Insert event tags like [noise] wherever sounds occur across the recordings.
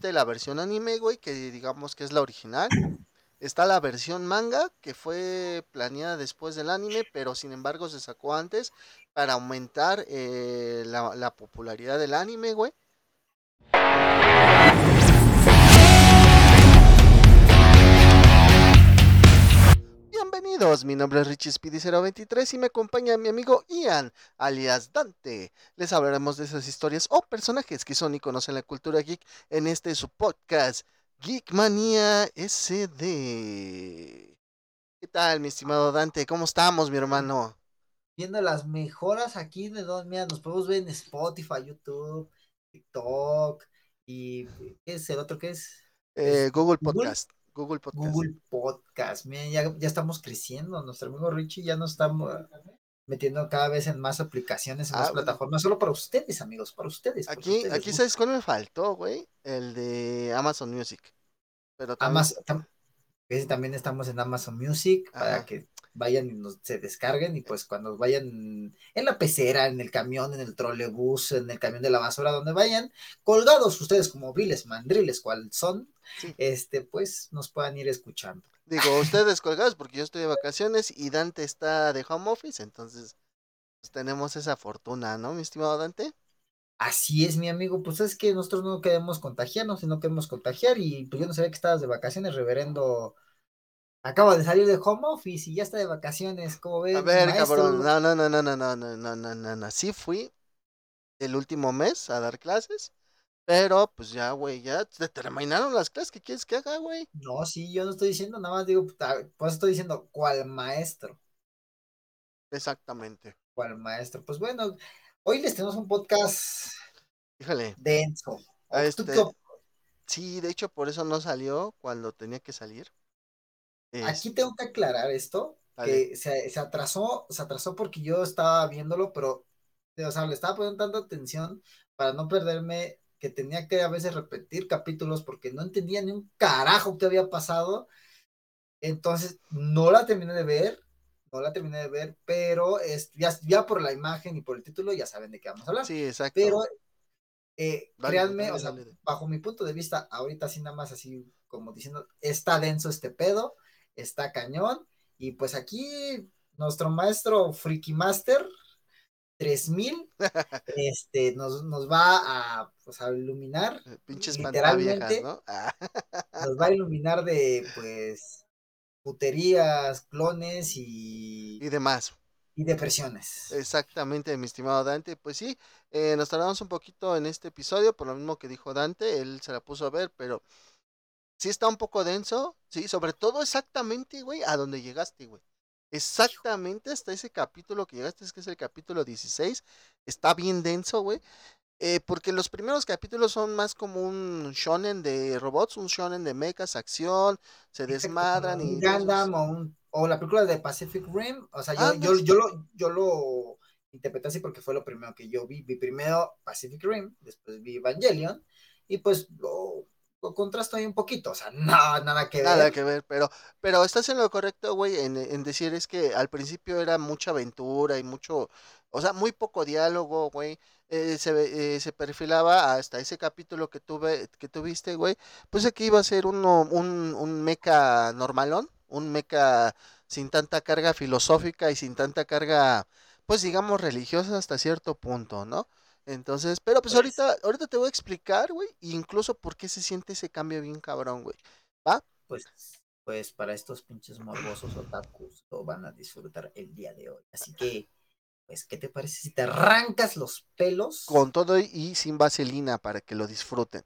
existe la versión anime, güey, que digamos que es la original. Está la versión manga, que fue planeada después del anime, pero sin embargo se sacó antes para aumentar eh, la, la popularidad del anime, güey. Bienvenidos, mi nombre es Richie Speedy023 y me acompaña mi amigo Ian, alias Dante. Les hablaremos de esas historias o personajes que son iconos en la cultura geek en este su podcast, Geekmania SD. ¿Qué tal, mi estimado Dante? ¿Cómo estamos, mi hermano? Viendo las mejoras aquí de dos, mira, nos podemos ver en Spotify, YouTube, TikTok y ¿qué es el otro que es? Eh, Google Podcast. Google Podcast. Google Podcast. Miren, ya, ya estamos creciendo. Nuestro amigo Richie ya nos estamos metiendo cada vez en más aplicaciones, en más Ah, bueno. plataformas, solo para ustedes, amigos, para ustedes. para Aquí, ustedes, aquí sabes cuál me faltó, güey. El de Amazon Music. Pero también- Amazon, tam- también estamos en Amazon Music para que vayan y nos, se descarguen y pues cuando vayan en la pecera, en el camión, en el trolebús, en el camión de la basura, donde vayan, colgados ustedes como viles mandriles, cual son, Sí. este, pues nos puedan ir escuchando. Digo, [laughs] ustedes colgados porque yo estoy de vacaciones y Dante está de home office, entonces pues, tenemos esa fortuna, ¿no, mi estimado Dante? Así es, mi amigo, pues es que nosotros no queremos contagiarnos, sino queremos contagiar y pues yo no sabía que estabas de vacaciones, reverendo. Acaba de salir de home office y ya está de vacaciones, como ves, A ver, maestro? cabrón, no, no, no, no, no, no, no, no, no, no, no. Sí fui el último mes a dar clases, pero pues ya, güey, ya te terminaron las clases, ¿qué quieres que haga, güey? No, sí, yo no estoy diciendo nada más, digo, pues estoy diciendo, ¿cuál maestro? Exactamente. ¿Cuál maestro? Pues bueno, hoy les tenemos un podcast Híjole, denso. Ah, ¿Tú este, sí, de hecho por eso no salió cuando tenía que salir. Aquí Este, tengo que aclarar esto, que se, se atrasó, se atrasó porque yo estaba viéndolo, pero, o sea, le estaba poniendo tanta atención para no perderme, que tenía que a veces repetir capítulos porque no entendía ni un carajo qué había pasado. Entonces, no la terminé de ver, no la terminé de ver, pero es, ya, ya por la imagen y por el título ya saben de qué vamos a hablar. Sí, exacto. Pero eh, Dale, créanme, dale, o sea, dale. bajo mi punto de vista, ahorita así nada más así como diciendo, está denso este pedo, está cañón, y pues aquí nuestro maestro Freaky Master 3000 [laughs] este, nos, nos va a, pues, a iluminar, Pinches literalmente ¿no? Ah, [laughs] nos va a iluminar de pues puterías, clones y, y demás. y depresiones. Exactamente, mi estimado Dante. Pues sí, eh, nos tardamos un poquito en este episodio, por lo mismo que dijo Dante, él se la puso a ver, pero sí está un poco denso, sí, sobre todo exactamente, güey, a donde llegaste, güey. Exactamente hasta ese capítulo que llegaste, es que es el capítulo 16, está bien denso, güey. eh, porque los primeros capítulos son más como un shonen de robots, un shonen de mechas, acción, se desmadran y... Gundam o, un- o la película de Pacific Rim, o sea, yo, Ándale. yo, yo, lo, yo lo interpreté así porque fue lo primero que yo vi. Vi primero Pacific Rim, después vi Evangelion, y pues lo, contrasto ahí un poquito, o sea, no, nada que Nada ver. que ver, pero, pero estás en lo correcto, güey, en, en decir es que al principio era mucha aventura y mucho, o sea, muy poco diálogo, güey. eh, se, eh, se perfilaba hasta ese capítulo que tuve, que tuviste, güey. Pues aquí iba a ser uno, un, un mecha normalón, un mecha sin tanta carga filosófica y sin tanta carga, pues digamos, religiosa hasta cierto punto, ¿no? Entonces, pero pues Pues, ahorita, ahorita te voy a explicar, güey, incluso por qué se siente ese cambio bien cabrón, güey. ¿Va? pues, pues para estos pinches morbosos otakus lo van a disfrutar el día de hoy. Así que, pues, ¿qué te parece si te arrancas los pelos con todo y- sin vaselina para que lo disfruten.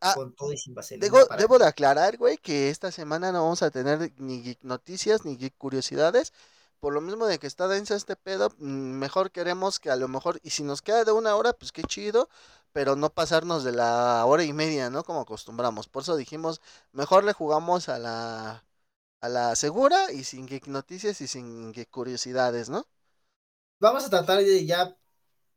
Ah, con todo y sin vaselina debo, debo de aclarar, güey, que esta semana no vamos a tener ni geek noticias ni geek curiosidades. Por lo mismo de que está denso este pedo, mm, mejor queremos que a lo mejor, y si nos queda de una hora, pues qué chido, pero no pasarnos de la hora y media, ¿no? Como acostumbramos. Por eso dijimos, mejor le jugamos a la, a la segura y sin geek noticias y sin geek curiosidades, ¿no? Vamos a tratar de ya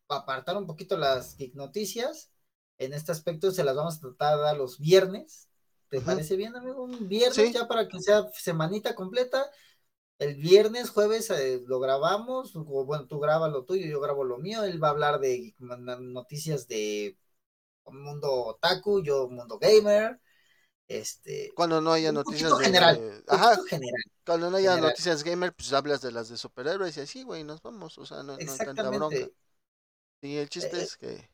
apartar un poquito las geek noticias. En este aspecto se las vamos a tratar de dar los viernes. ¿Te parece bien, amigo? Un viernes Sí. ya para que sea semanita completa. El viernes, jueves eh, lo grabamos. o, bueno, tú grabas lo tuyo, yo grabo lo mío. Él va a hablar de noticias de mundo otaku, yo mundo gamer. Este, cuando no haya noticias de, general, ajá, general, cuando no haya noticias gamer, pues hablas de las de superhéroes y así, güey, nos vamos, o sea, no, no hay tanta bronca. Y el chiste eh, es que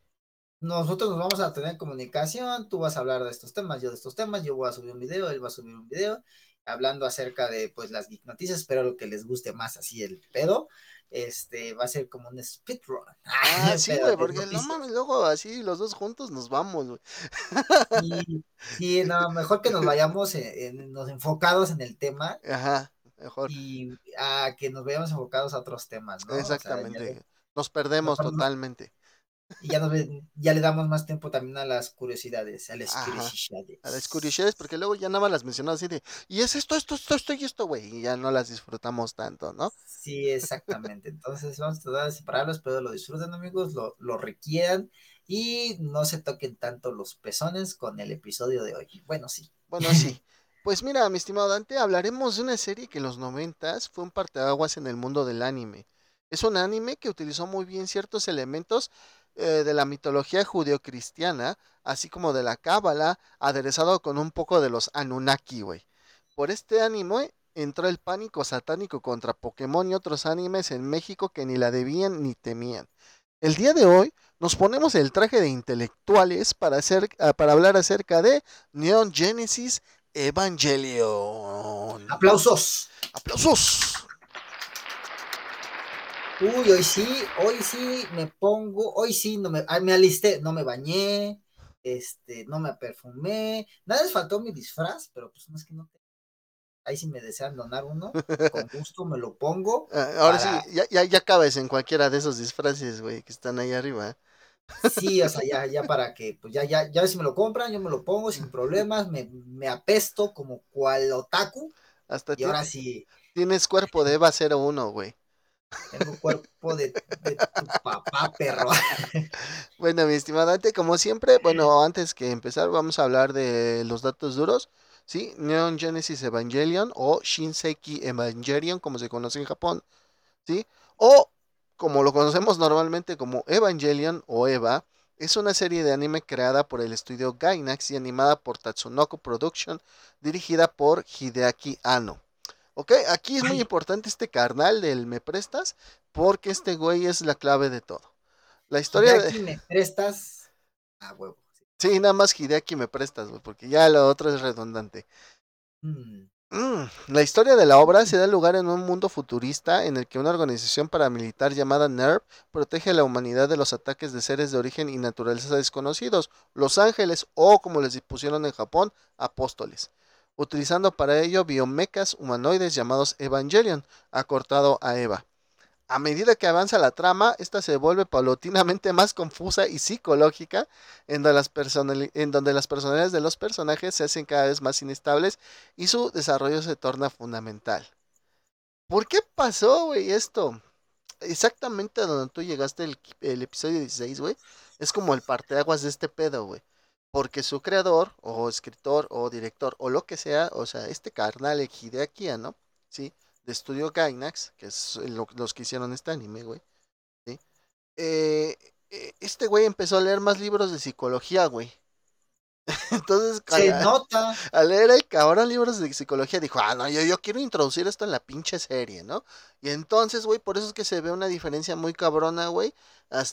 nosotros nos vamos a tener comunicación, tú vas a hablar de estos temas, yo de estos temas, yo voy a subir un video, él va a subir un video hablando acerca de pues las noticias, espero que les guste más así el pedo. Este va a ser como un speedrun. [laughs] Ah, sí, güey, porque no mames, luego así los dos juntos nos vamos, güey. Sí, no, mejor que nos vayamos en, nos enfocados en el tema. Ajá, mejor. Y a que nos vayamos enfocados a otros temas, ¿no? Exactamente. nos perdemos totalmente. Y ya, ya le damos más tiempo también a las curiosidades, a las curiosidades. A las curiosidades, porque luego ya nada más las mencionamos así de, y es esto, esto, esto, esto y esto, güey, y ya no las disfrutamos tanto, ¿no? Sí, exactamente. Entonces vamos a tratar de separarlos, pero lo disfruten, amigos, lo, lo requieran y no se toquen tanto los pezones con el episodio de hoy. Bueno, sí. Bueno, sí. Pues mira, mi estimado Dante, hablaremos de una serie que en los noventas fue un parteaguas en el mundo del anime. Es un anime que utilizó muy bien ciertos elementos eh, de la mitología judeocristiana, así como de la cábala, aderezado con un poco de los Anunnaki, güey. Por este anime entró el pánico satánico contra Pokémon y otros animes en México que ni la debían ni temían. El día de hoy nos ponemos el traje de intelectuales para, hacer, ah, para hablar acerca de Neon Genesis Evangelion. Aplausos. Aplausos. Uy, hoy sí, hoy sí me pongo, hoy sí no me, me alisté, no me bañé, este, no me perfumé, nada les faltó mi disfraz, pero pues no es que no te... Ahí si me desean donar uno, con [laughs] gusto me lo pongo. Ah, ahora sí, ya, ya, ya cabes en cualquiera de esos disfraces, güey, que están ahí arriba. Sí, o sea, ya, ya para que, pues ya, ya, ya si me lo compran, yo me lo pongo sin problemas, me, me apesto como cual otaku. Hasta y ahora sí. Tienes cuerpo de Eva 01, güey. Tengo cuerpo de, tu papá, perro. [laughs] Bueno, mi estimado como siempre, bueno, antes que empezar, vamos a hablar de los datos duros. ¿Sí? Neon Genesis Evangelion o Shinseki Evangelion, como se conoce en Japón. ¿Sí? O como lo conocemos normalmente como Evangelion o Eva, es una serie de anime creada por el estudio Gainax y animada por Tatsunoko Production, dirigida por Hideaki Anno. Ok, aquí es muy importante este carnal del me prestas, porque este güey es la clave de todo. La historia Hideaki me prestas a huevo. Sí. nada más Hideaki me prestas, güey, porque ya lo otro es redundante. Mm. Mm, la historia de la obra se [laughs] da lugar en un mundo futurista en el que una organización paramilitar llamada NERV protege a la humanidad de los ataques de seres de origen y naturaleza desconocidos, los ángeles o como les pusieron en Japón, apóstoles utilizando para ello biomecas humanoides llamados Evangelion, acortado a Eva. A medida que avanza la trama, esta se vuelve paulatinamente más confusa y psicológica, en donde, las en donde las personalidades de los personajes se hacen cada vez más inestables y su desarrollo se torna fundamental. ¿Por qué pasó, güey, esto? Exactamente donde tú llegaste el, el episodio 16, güey. Es como el parteaguas de este pedo, güey porque su creador o escritor o director o lo que sea, o sea, este carnal Hideaki ¿no? ¿sí? De estudio Gainax, que es los que hicieron este anime, güey. Eh, eh, este güey empezó a leer más libros de psicología, güey. [laughs] Entonces, se nota. [laughs] Al leer el cabrón libros de psicología, dijo, ah, no, yo, yo quiero introducir esto en la pinche serie, ¿no? Y entonces, güey, por eso es que se ve una diferencia muy cabrona, güey,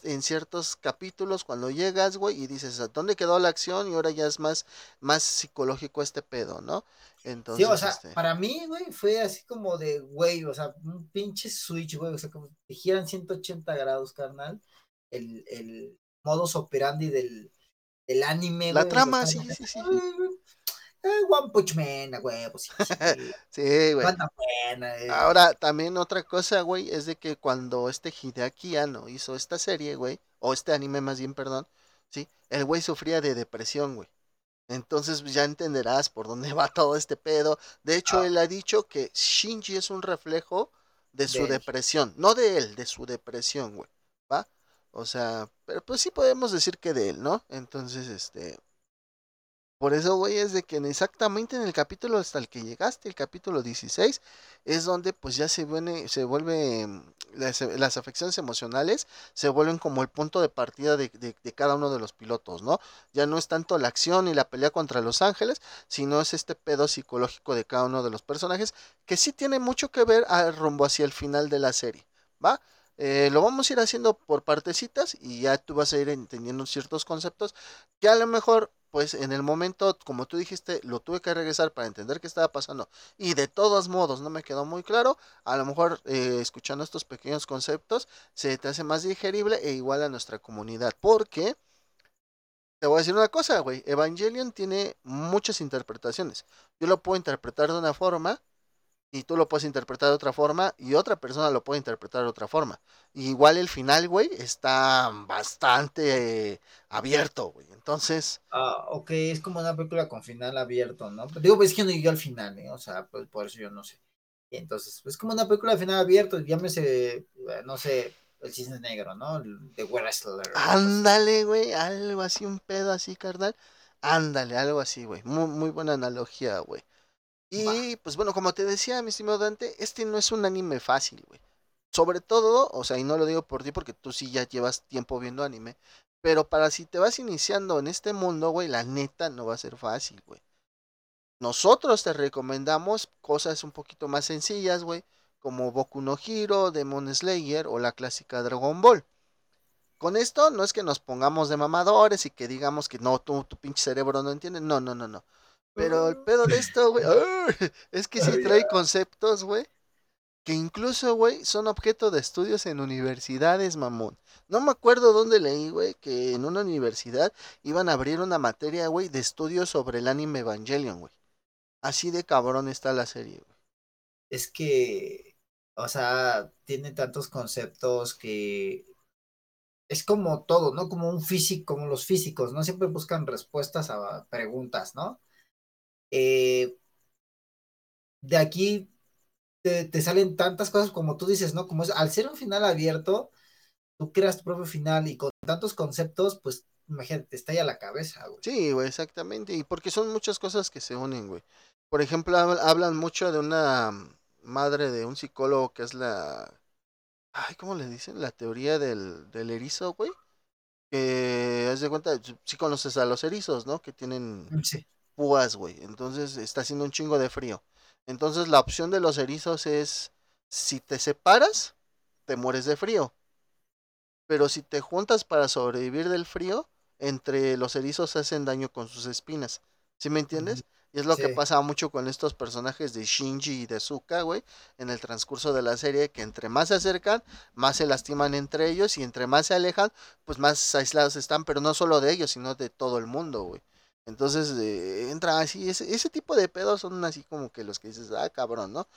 en ciertos capítulos cuando llegas, güey, y dices, ¿dónde quedó la acción? Y ahora ya es más, más psicológico este pedo, ¿no? Entonces, sí, o sea, este para mí, güey, fue así como de, güey, o sea, un pinche switch, güey, o sea, como si giran 180 grados, carnal, el, el modus operandi del el anime, La trama, sí, sí, sí. Eh, One Punch Man, güey, pues sí. Sí, [laughs] güey. Eh. Ahora, también otra cosa, güey, es de que cuando este Hideaki Anno hizo esta serie, güey, o este anime más bien, perdón, sí, el güey sufría de depresión, güey. Entonces pues, ya entenderás por dónde [laughs] va todo este pedo. De hecho, ah. él ha dicho que Shinji es un reflejo de su depresión, no de él, de su depresión, güey. ¿Va? O sea, pero pues sí podemos decir que de él, ¿no? Entonces, este... Por eso, güey, es de que exactamente en el capítulo hasta el que llegaste, el capítulo 16, es donde pues ya se, viene, se vuelve las, afecciones emocionales se vuelven como el punto de partida de, cada uno de los pilotos, ¿no? Ya no es tanto la acción y la pelea contra los ángeles, sino es este pedo psicológico de cada uno de los personajes, que sí tiene mucho que ver al rumbo hacia el final de la serie, ¿va? Eh, lo vamos a ir haciendo por partecitas y ya tú vas a ir entendiendo ciertos conceptos que a lo mejor pues en el momento, como tú dijiste, lo tuve que regresar para entender qué estaba pasando. Y de todos modos no me quedó muy claro. A lo mejor eh, escuchando estos pequeños conceptos se te hace más digerible e igual a nuestra comunidad. Porque, te voy a decir una cosa, güey. Evangelion tiene muchas interpretaciones. Yo lo puedo interpretar de una forma y tú lo puedes interpretar de otra forma y otra persona lo puede interpretar de otra forma. igual el final, güey, está bastante abierto, güey. Entonces... Ah, ok, es como una película con final abierto, ¿no? Digo, pues es que no llegué al final, ¿eh? O sea, pues por eso yo no sé. entonces, es como una película de final abierto, llámese, eh, no sé, el cisne negro, ¿no? De Wrestler. Ándale, güey, algo así, un pedo así, carnal. Ándale, algo así, güey. Muy, muy buena analogía, güey. Y pues bueno, como te decía, mi estimado Dante, este no es un anime fácil, güey. Sobre todo, o sea, y no lo digo por ti porque tú sí ya llevas tiempo viendo anime, pero para si te vas iniciando en este mundo, güey, la neta no va a ser fácil, güey. Nosotros te recomendamos cosas un poquito más sencillas, güey, como Boku no Hero, Demon Slayer o la clásica Dragon Ball. Con esto no es que nos pongamos de mamadores y que digamos que no, tu pinche cerebro no entiende. No, no, no, no. Pero el pedo de esto, güey, es que sí trae conceptos, güey, que incluso, güey, son objeto de estudios en universidades, mamón. No me acuerdo dónde leí, güey, que en una universidad iban a abrir una materia, güey, de estudios sobre el anime Evangelion, güey. Así de cabrón está la serie, güey. Es que, o sea, tiene tantos conceptos que es como todo, ¿no? Como un físico, como los físicos, ¿no? Siempre buscan respuestas a preguntas, ¿no? Eh, de aquí te, salen tantas cosas como tú dices, ¿no? Como es, al ser un final abierto, tú creas tu propio final y con tantos conceptos, pues imagínate, te estalla la cabeza, güey. Sí, güey, exactamente. Y porque son muchas cosas que se unen, güey. Por ejemplo, hablan mucho de una madre de un psicólogo que es la. Ay, ¿cómo le dicen? La teoría del, del erizo, güey. Que, haz de cuenta, sí conoces a los erizos, ¿no? Que tienen sí púas, güey. Entonces está haciendo un chingo de frío. Entonces la opción de los erizos es, si te separas, te mueres de frío. Pero si te juntas para sobrevivir del frío, entre los erizos hacen daño con sus espinas. ¿Sí me entiendes? Y es lo que pasa mucho con estos personajes de Shinji y de Suka, güey, en el transcurso de la serie, que entre más se acercan, más se lastiman entre ellos y entre más se alejan, pues más aislados están, pero no solo de ellos, sino de todo el mundo, güey. Entonces eh, entra así, ese, ese tipo de pedos son así como que los que dices, ah, cabrón, ¿no?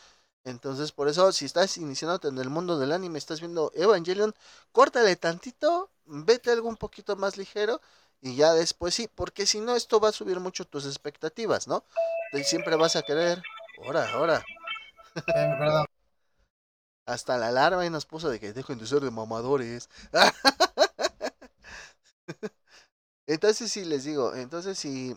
Entonces, por eso, si estás iniciándote en el mundo del anime, estás viendo Evangelion, córtale tantito, vete algo un poquito más ligero y ya después sí, porque si no, esto va a subir mucho tus expectativas, ¿no? Y siempre vas a querer, ahora, ahora. Hasta la alarma y nos puso de que dejen de ser de mamadores. [laughs] Entonces sí les digo, entonces si,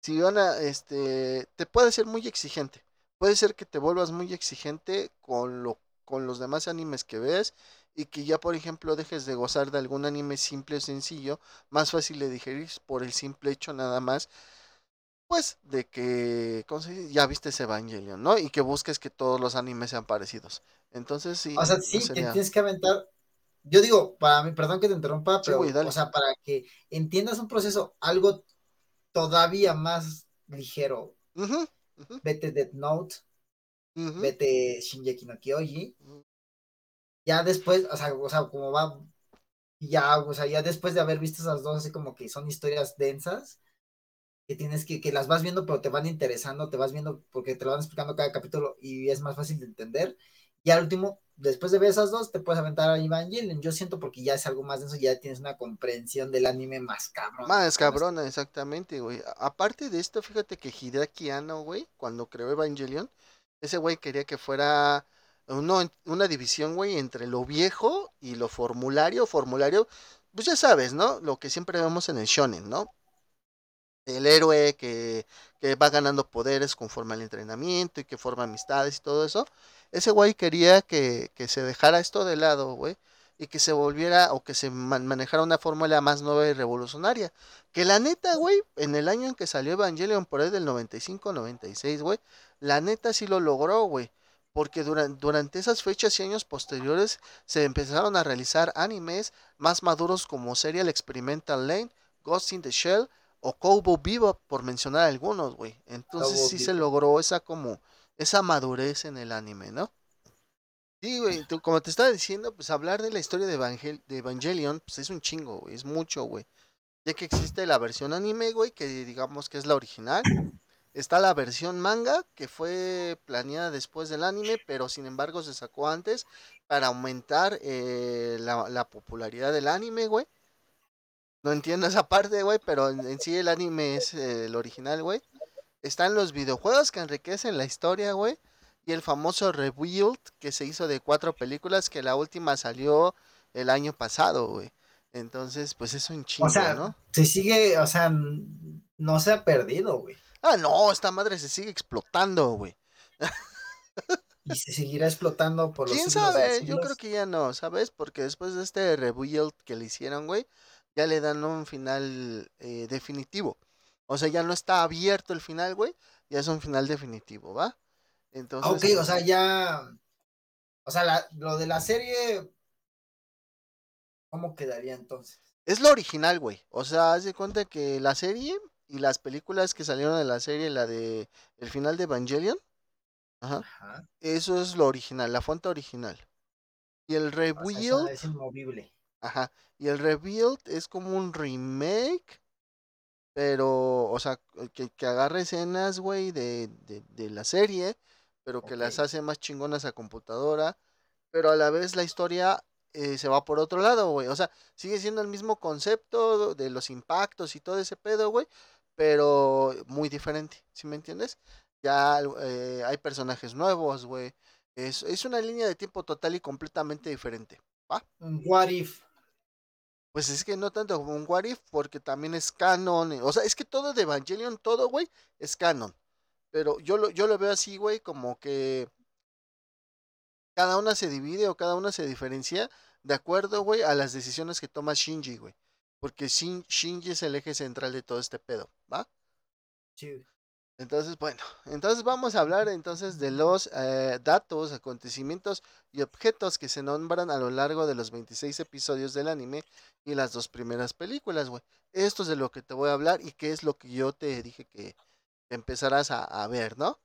si van a, este, te puede ser muy exigente. Puede ser que te vuelvas muy exigente con lo, con los demás animes que ves y que ya por ejemplo dejes de gozar de algún anime simple o sencillo, más fácil de digerir por el simple hecho nada más, pues de que. Ya viste ese Evangelion, ¿no? Y que busques que todos los animes sean parecidos. Entonces sí. O sea, sí, te tienes que aventar yo digo, para mí, perdón que te interrumpa, pero, o sea, para que entiendas un proceso algo todavía más ligero, vete Death Note, vete Shinji no Kyoji, ya después, o sea, o sea, como va, ya, o sea, ya después de haber visto esas dos, así como que son historias densas, que tienes que, que las vas viendo, pero te van interesando, te vas viendo porque te lo van explicando cada capítulo y es más fácil de entender. Y al último, después de ver esas dos, te puedes aventar a Evangelion. Yo siento porque ya es algo más de eso, ya tienes una comprensión del anime más cabrón. Más cabrona, exactamente, güey. Aparte de esto, fíjate que Hideaki Anno, güey, cuando creó Evangelion, ese güey quería que fuera una división, güey, entre lo viejo y lo formulario. Formulario, pues ya sabes, ¿no? Lo que siempre vemos en el shonen, ¿no? El héroe que, que va ganando poderes conforme al entrenamiento y que forma amistades y todo eso. Ese güey quería que, que se dejara esto de lado, güey, y que se volviera o que se man- manejara una fórmula más nueva y revolucionaria. Que la neta, güey, en el año en que salió Evangelion por ahí del 95-96, güey, la neta sí lo logró, güey. Porque durante, durante esas fechas y años posteriores se empezaron a realizar animes más maduros como Serial Experimental Lane, Ghost in the Shell o Cowboy Bebop, por mencionar algunos, güey. Entonces Cowboy sí se logró esa como, esa madurez en el anime, ¿no? Sí, güey, como te estaba diciendo, pues hablar de la historia de, Evangel- de Evangelion, pues es un chingo, güey, es mucho, güey. Ya que existe la versión anime, güey, que digamos que es la original. Está la versión manga, que fue planeada después del anime, pero sin embargo se sacó antes para aumentar eh, la, la popularidad del anime, güey. No entiendo esa parte, güey, pero en, en sí el anime es eh, el original, güey. Están los videojuegos que enriquecen la historia, güey. Y el famoso Rebuild que se hizo de cuatro películas, que la última salió el año pasado, güey. Entonces, pues es un O chingo, sea, ¿no? se sigue, o sea, no se ha perdido, güey. Ah, no, esta madre se sigue explotando, güey. Y se seguirá explotando por los ¿Quién sabe? Yo creo que ya no, ¿sabes? Porque después de este rebuild que le hicieron, güey, ya le dan un final eh, definitivo. O sea, ya no está abierto el final, güey. Ya es un final definitivo, ¿va? Ah, Entonces, ok, o sea, ya. O sea, la- lo de la serie. ¿Cómo quedaría entonces? es lo original, güey. O sea, haz de cuenta que la serie y las películas que salieron de la serie, la de el final de Evangelion, ajá, Ajá. eso es lo original, la fuente original. Y el O sea, eso rebuild, es inmovible. Ajá, y el rebuild es como un remake pero, o sea, que, que agarre escenas, güey, de, de, de la serie, pero que las hace más chingonas a computadora, pero a la vez la historia eh, se va por otro lado, güey. O sea, sigue siendo el mismo concepto de los impactos y todo ese pedo, güey, pero muy diferente, ¿sí me entiendes? Ya eh, hay personajes nuevos, güey. Es, es una línea de tiempo total y completamente diferente. ¿va? Un What if. Pues es que no tanto como un What porque también es canon. O sea, es que todo de Evangelion, todo, güey, es canon. Pero yo lo, yo lo veo así, güey, como que cada una se divide o cada una se diferencia de acuerdo, güey, a las decisiones que toma Shinji, güey. Porque Shin- Shinji es el eje central de todo este pedo, ¿va? Sí. Entonces, bueno, entonces vamos a hablar entonces de los eh, datos, acontecimientos y objetos que se nombran a lo largo de los 26 episodios del anime y las dos primeras películas, güey. Esto es de lo que te voy a hablar y qué es lo que yo te dije que empezarás a, a ver, ¿no?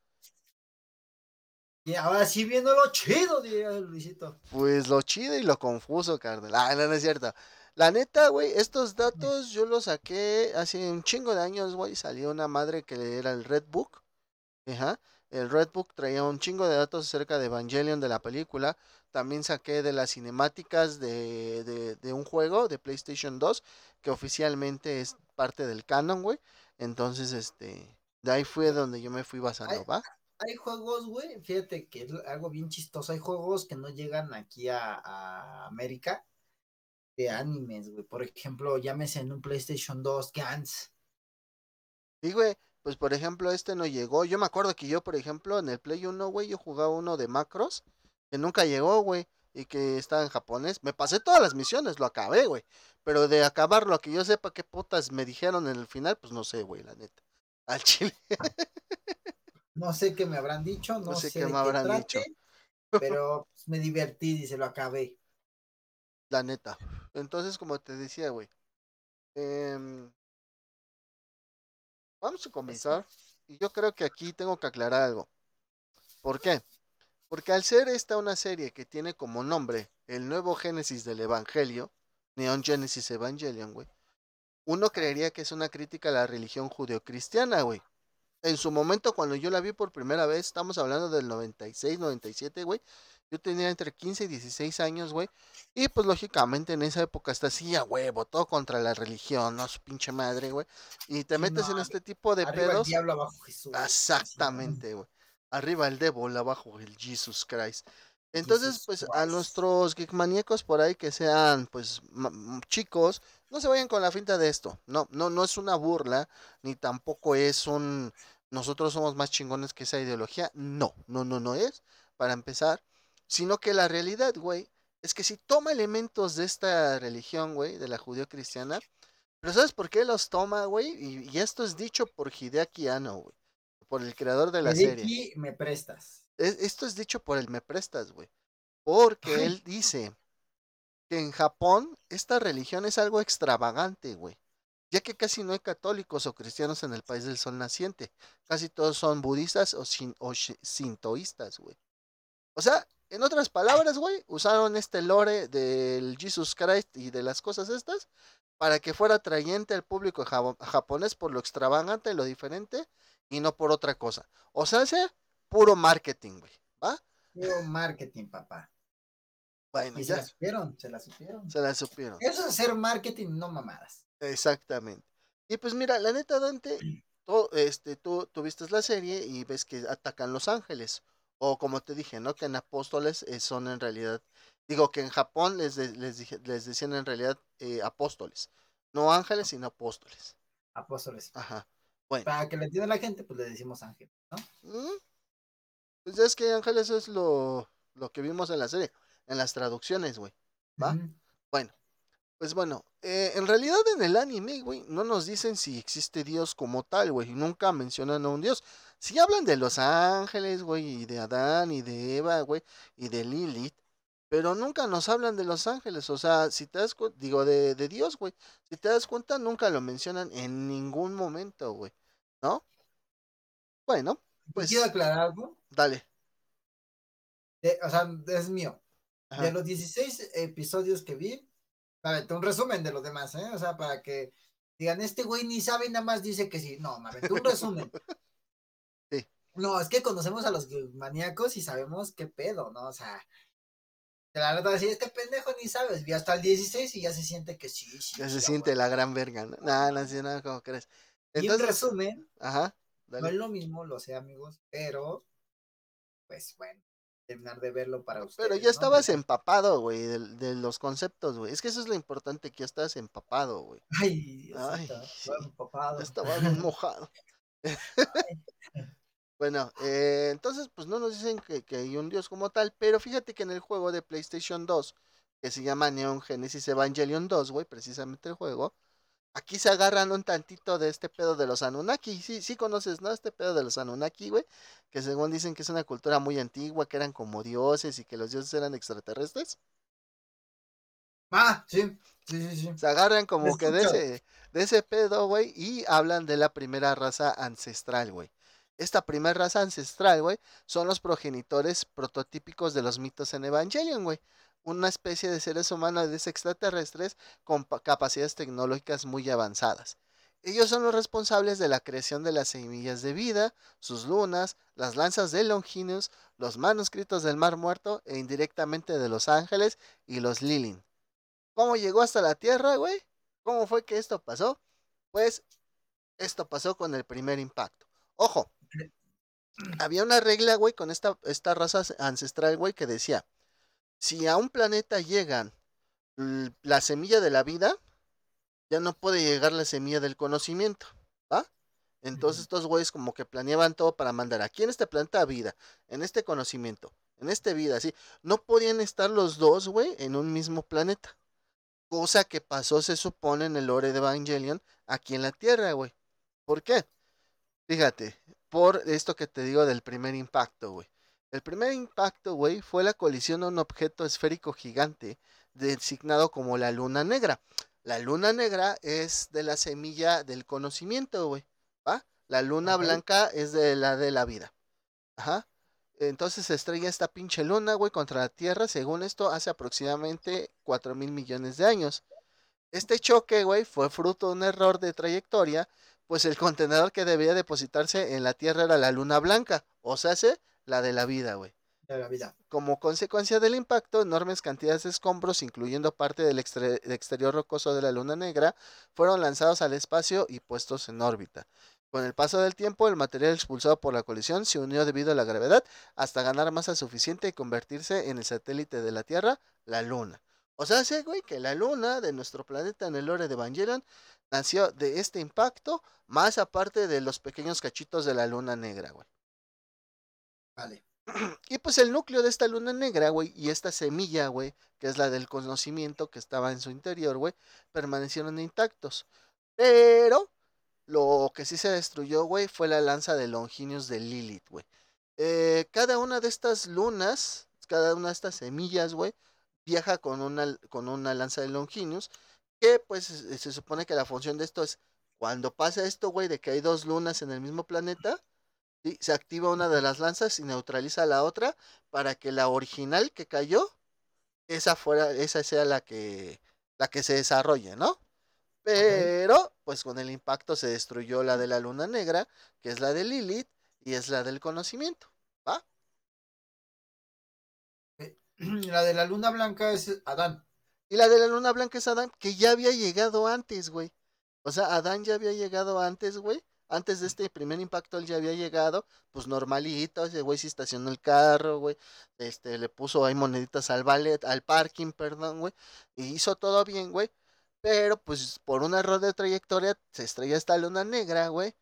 Y ahora sí viéndolo chido, diría Luisito. Pues lo chido y lo confuso, carnal. Ah, no, no es cierto. La neta, güey, estos datos yo los saqué hace un chingo de años, güey. Salió una madre que era el Red Book. Ajá. El Red Book traía un chingo de datos acerca de Evangelion de la película. También saqué de las cinemáticas de, de, de un juego de PlayStation 2 que oficialmente es parte del canon, güey. Entonces, este, de ahí fue donde yo me fui basando. ¿va? Hay juegos, güey, fíjate que es algo bien chistoso. Hay juegos que no llegan aquí a, a América de animes, güey. Por ejemplo, llámese en un PlayStation 2, Gans. Sí, güey, pues por ejemplo, este no llegó. Yo me acuerdo que yo, por ejemplo, en el Play 1, güey, yo jugaba uno de Macros, que nunca llegó, güey, y que estaba en japonés. Me pasé todas las misiones, lo acabé, güey. Pero de acabarlo, a que yo sepa qué putas me dijeron en el final, pues no sé, güey, la neta. Al chile, [laughs] No sé qué me habrán dicho, no, no sé qué me habrán trate, dicho, pero pues, me divertí y se lo acabé. La neta. Entonces, como te decía, güey, em, vamos a comenzar. Y yo creo que aquí tengo que aclarar algo. ¿Por qué? Porque al ser esta una serie que tiene como nombre el nuevo Génesis del Evangelio, Neon Genesis Evangelion, güey, uno creería que es una crítica a la religión judeocristiana, güey. En su momento, cuando yo la vi por primera vez, estamos hablando del 96, 97, güey. Yo tenía entre 15 y 16 años, güey. Y pues lógicamente en esa época está así a huevo, todo contra la religión, no su pinche madre, güey. Y te metes no, en este tipo de Arriba el pedos. diablo, abajo Jesús. Exactamente, güey. Arriba el Devil, abajo el Jesus Christ. Entonces, Jesus pues a nuestros geekmaníacos por ahí que sean, pues, chicos, no se vayan con la finta de esto. No, no, no es una burla, ni tampoco es un nosotros somos más chingones que esa ideología. No, no, no, no es, para empezar. Sino que la realidad, güey, es que si toma elementos de esta religión, güey, de la judío-cristiana, pero ¿sabes por qué los toma, güey? Y, esto es dicho por Hideaki Anno, güey, por el creador de la Hideaki, serie. me prestas. esto es dicho por el me prestas, güey. Porque él dice que en Japón esta religión es algo extravagante, güey. Ya que casi no hay católicos o cristianos en el país del sol naciente. Casi todos son budistas o, sin, o sintoístas, güey. O sea, en otras palabras, güey, usaron este lore del Jesus Christ y de las cosas estas para que fuera atrayente al público japonés por lo extravagante, lo diferente y no por otra cosa. O sea, ese puro marketing, güey, ¿va? Puro marketing, papá. Bueno, y ya. se la supieron, se la supieron. Se la supieron. Eso es hacer marketing, no mamadas. Exactamente. Y pues mira, la neta, Dante, tú, este, tú tuviste la serie y ves que atacan Los Ángeles. O como te dije, ¿no? Que en Apóstoles eh, son en realidad, digo que en Japón les, les, dije, les decían en realidad eh, apóstoles. No ángeles, sino apóstoles. Apóstoles. Ajá. Bueno. Para que le entienda la gente, pues le decimos ángeles, ¿no? Mm. Pues es que ángeles es lo, lo que vimos en la serie en las traducciones, güey. ¿Va? Bueno, pues bueno, eh, en realidad en el anime, güey, no nos dicen si existe Dios como tal, güey. Nunca mencionan a un Dios. Si hablan de los ángeles, güey, y de Adán, y de Eva, güey, y de Lilith. Pero nunca nos hablan de los ángeles. O sea, si te das cuenta, digo, de, de Dios, güey. Si te das cuenta, nunca lo mencionan en ningún momento, güey. ¿No? Bueno, pues. ¿Quiero aclarar algo? Dale. o sea, es mío. De los 16 episodios que vi, a un resumen de los demás, ¿eh? O sea, para que digan, este güey ni sabe, nada más dice que sí. No, me un resumen. [laughs] sí. No, es que conocemos a los maníacos y sabemos qué pedo, ¿no? O sea, la verdad, si este pendejo ni sabes, vi hasta el 16 y ya se siente que sí, sí. Ya se siente la gran verga, ¿no? Nada, no, no, nada, como crees. Entonces, y en resumen, ajá, no es lo mismo, lo sé, amigos, pero, pues bueno, terminar de verlo para ustedes. Pero ya estabas empapado, güey, de, los conceptos, güey. Es que eso es lo importante, que ya estás empapado, güey. Ay, Ay empapado. Estaba mojado. [laughs] bueno, eh, entonces, pues no nos dicen que, que, hay un dios como tal, pero fíjate que en el juego de PlayStation 2, que se llama Neon Genesis Evangelion 2, güey, precisamente el juego, aquí se agarran un tantito de este pedo de los Anunnaki. Sí, sí conoces, ¿no? Este pedo de los Anunnaki, güey. Que según dicen que es una cultura muy antigua, que eran como dioses y que los dioses eran extraterrestres. Ah, sí, sí, sí, sí. Se agarran como que de ese, de ese pedo, güey, y hablan de la primera raza ancestral, güey. Esta primera raza ancestral, güey, son los progenitores prototípicos de los mitos en Evangelion, güey una especie de seres humanos extraterrestres con capacidades tecnológicas muy avanzadas. Ellos son los responsables de la creación de las semillas de vida, sus lunas, las lanzas de Longinus, los manuscritos del Mar Muerto e indirectamente de los ángeles y los Lilin. ¿Cómo llegó hasta la Tierra, güey? ¿Cómo fue que esto pasó? Pues esto pasó con el primer impacto. Ojo, había una regla, güey, con esta, esta raza ancestral, güey, que decía, si a un planeta llegan la semilla de la vida, ya no puede llegar la semilla del conocimiento, ¿va? Entonces estos güeyes como que planeaban todo para mandar aquí en este planeta vida, en este conocimiento, en este vida, así. No podían estar los dos, güey, en un mismo planeta. Cosa que pasó, se supone, en el lore de Evangelion, aquí en la Tierra, güey. ¿Por qué? Fíjate, por esto que te digo del primer impacto, güey. El primer impacto, güey, fue la colisión de un objeto esférico gigante designado como la luna negra. La luna negra es de la semilla del conocimiento, güey. ¿Va? La luna blanca es de la de la vida. Ajá. Entonces se estrella esta pinche luna, güey, contra la Tierra, según esto, hace aproximadamente 4 mil millones de años. Este choque, güey, fue fruto de un error de trayectoria, pues el contenedor que debía depositarse en la Tierra era la luna blanca, o sea, la de la vida, güey. De la vida. Como consecuencia del impacto, enormes cantidades de escombros, incluyendo parte del exterior rocoso de la luna negra, fueron lanzados al espacio y puestos en órbita. Con el paso del tiempo, el material expulsado por la colisión se unió debido a la gravedad hasta ganar masa suficiente y convertirse en el satélite de la Tierra, la Luna. O sea, sí, güey, que la luna de nuestro planeta en el lore de Evangelion nació de este impacto, más aparte de los pequeños cachitos de la luna negra, güey. Vale. [clears throat] Y pues el núcleo de esta luna negra, güey, y esta semilla, güey, que es la del conocimiento que estaba en su interior, güey, permanecieron intactos. Pero lo que sí se destruyó, güey, fue la lanza de Longinius de Lilith, güey. Eh, cada una de estas lunas, cada una de estas semillas, güey, viaja con una, con una lanza de Longinius, que pues se supone que la función de esto es, cuando pasa esto, güey, de que hay dos lunas en el mismo planeta, ¿sí? se activa una de las lanzas y neutraliza la otra para que la original que cayó, esa fuera, esa sea la que, la que se desarrolle, ¿no? Pero, pues con el impacto se destruyó la de la luna negra, que es la de Lilith, y es la del conocimiento, ¿va? [clears throat] La de la luna blanca es Adán. Y la de la luna blanca es Adán, que ya había llegado antes, güey. O sea, Adán ya había llegado antes, güey. Antes de este primer impacto él ya había llegado, pues normalito, ese güey se estacionó el carro, güey. Este, le puso ahí moneditas al ballet, al parking, perdón, güey. Y hizo todo bien, güey. Pero pues por un error de trayectoria se estrella esta luna negra, güey.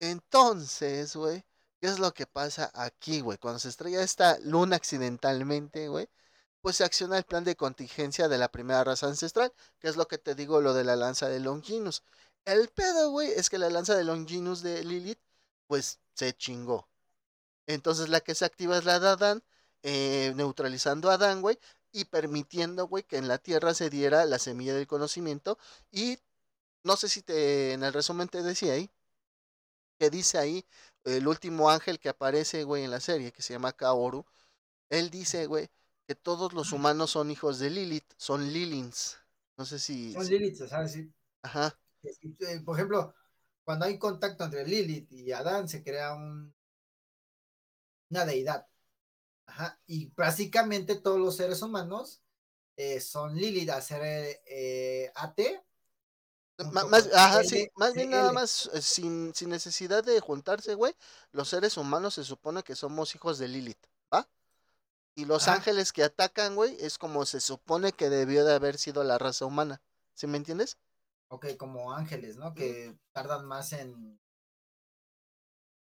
Entonces, güey, ¿qué es lo que pasa aquí, güey? Cuando se estrella esta luna accidentalmente, güey, pues se acciona el plan de contingencia de la primera raza ancestral, que es lo que te digo, lo de la lanza de Longinus. El pedo, güey, es que la lanza de Longinus de Lilith, pues se chingó. Entonces la que se activa es la de Adán, eh, neutralizando a Adán, güey, y permitiendo, güey, que en la tierra se diera la semilla del conocimiento. Y no sé si te, en el resumen te decía ahí, que dice ahí, el último ángel que aparece, güey, en la serie, que se llama Kaoru, él dice, güey, que todos los humanos son hijos de Lilith, son Lilins. No sé si... Son Lilith, ¿sabes? Sí. Ajá. Eh, por ejemplo, cuando hay contacto entre Lilith y Adán, se crea un, una deidad. Ajá. Y básicamente todos los seres humanos eh, son Lilith a ser eh, AT. Más, ajá, sí, más bien nada más eh, sin, sin necesidad de juntarse, güey. Los seres humanos se supone que somos hijos de Lilith. Y los Ajá. ángeles que atacan, güey, es como se supone que debió de haber sido la raza humana. ¿Sí me entiendes? Ok, como ángeles, ¿no? Que tardan más en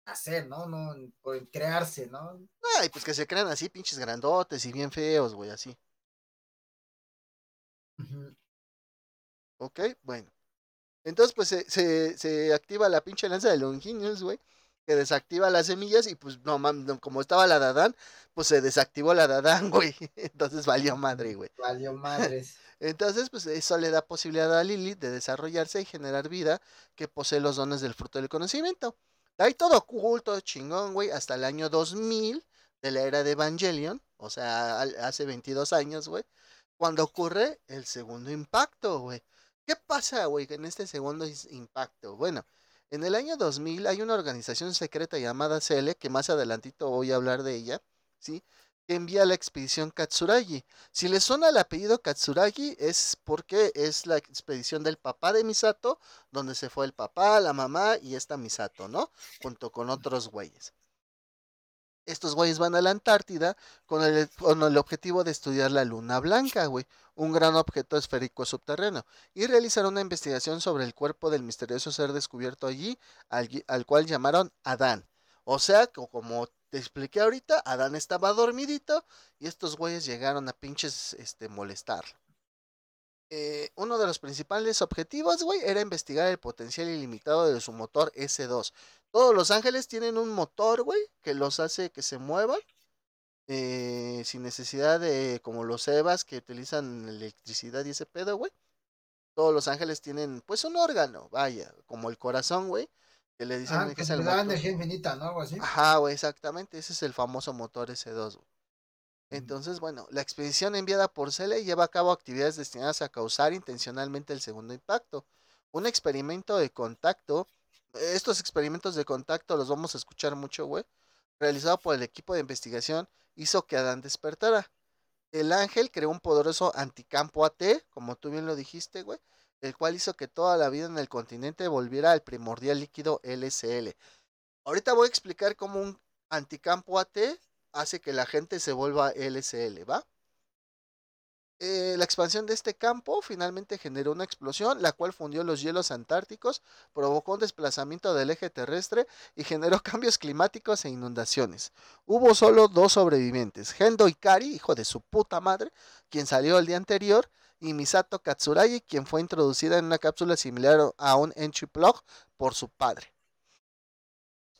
hacer, ¿no? No, en, en crearse, ¿no? Ay, pues que se crean así, pinches grandotes y bien feos, güey, así. Ujú. Ok, bueno. Entonces, pues se, se, se activa la pinche lanza de Longinius, güey. Que desactiva las semillas y pues no mames, como estaba la de Adán, pues se desactivó la de Adán, [laughs] güey. Entonces valió madre, güey. Valió madres. [laughs] Entonces, pues eso le da posibilidad a Lilith de desarrollarse y generar vida que posee los dones del fruto del conocimiento. Hay todo oculto, chingón, güey, hasta el año 2000 de la era de Evangelion, o sea, hace 22 años, güey, cuando ocurre el segundo impacto, güey. ¿Qué pasa, güey, en este segundo impacto? Bueno, en el año 2000 hay una organización secreta llamada Cele, que más adelantito voy a hablar de ella, ¿sí? Que envía la expedición Katsuragi. Si le suena el apellido Katsuragi es porque es la expedición del papá de Misato, donde se fue el papá, la mamá y esta Misato, ¿no? Junto con otros güeyes. Estos güeyes van a la Antártida con el, con el objetivo de estudiar la luna blanca, güey, un gran objeto esférico subterráneo, y realizar una investigación sobre el cuerpo del misterioso ser descubierto allí, al, al cual llamaron Adán. O sea, co- como te expliqué ahorita, Adán estaba dormidito y estos güeyes llegaron a pinches este, molestarlo. Eh, uno de los principales objetivos, güey, era investigar el potencial ilimitado de su motor S2. Todos los ángeles tienen un motor, güey, que los hace que se muevan eh, sin necesidad de, como los Evas que utilizan electricidad y ese pedo, güey. Todos los ángeles tienen, pues, un órgano, vaya, como el corazón, güey, que le dicen Ah, que que es el le da motor. energía infinita, ¿no? Algo así. Ajá, güey, exactamente, ese es el famoso motor S2, güey. Entonces, bueno, la expedición enviada por Cele lleva a cabo actividades destinadas a causar intencionalmente el segundo impacto. Un experimento de contacto, estos experimentos de contacto los vamos a escuchar mucho, güey, realizado por el equipo de investigación, hizo que Adán despertara. El ángel creó un poderoso anticampo AT, como tú bien lo dijiste, güey, el cual hizo que toda la vida en el continente volviera al primordial líquido LSL. Ahorita voy a explicar cómo un anticampo AT hace que la gente se vuelva LSL, ¿va? Eh, la expansión de este campo finalmente generó una explosión, la cual fundió los hielos antárticos, provocó un desplazamiento del eje terrestre y generó [laughs] cambios climáticos e inundaciones. Hubo solo dos sobrevivientes, Gendo Ikari, hijo de su puta madre, quien salió el día anterior, y Misato Katsuragi, quien fue introducida en una cápsula similar a un entry plug por su padre.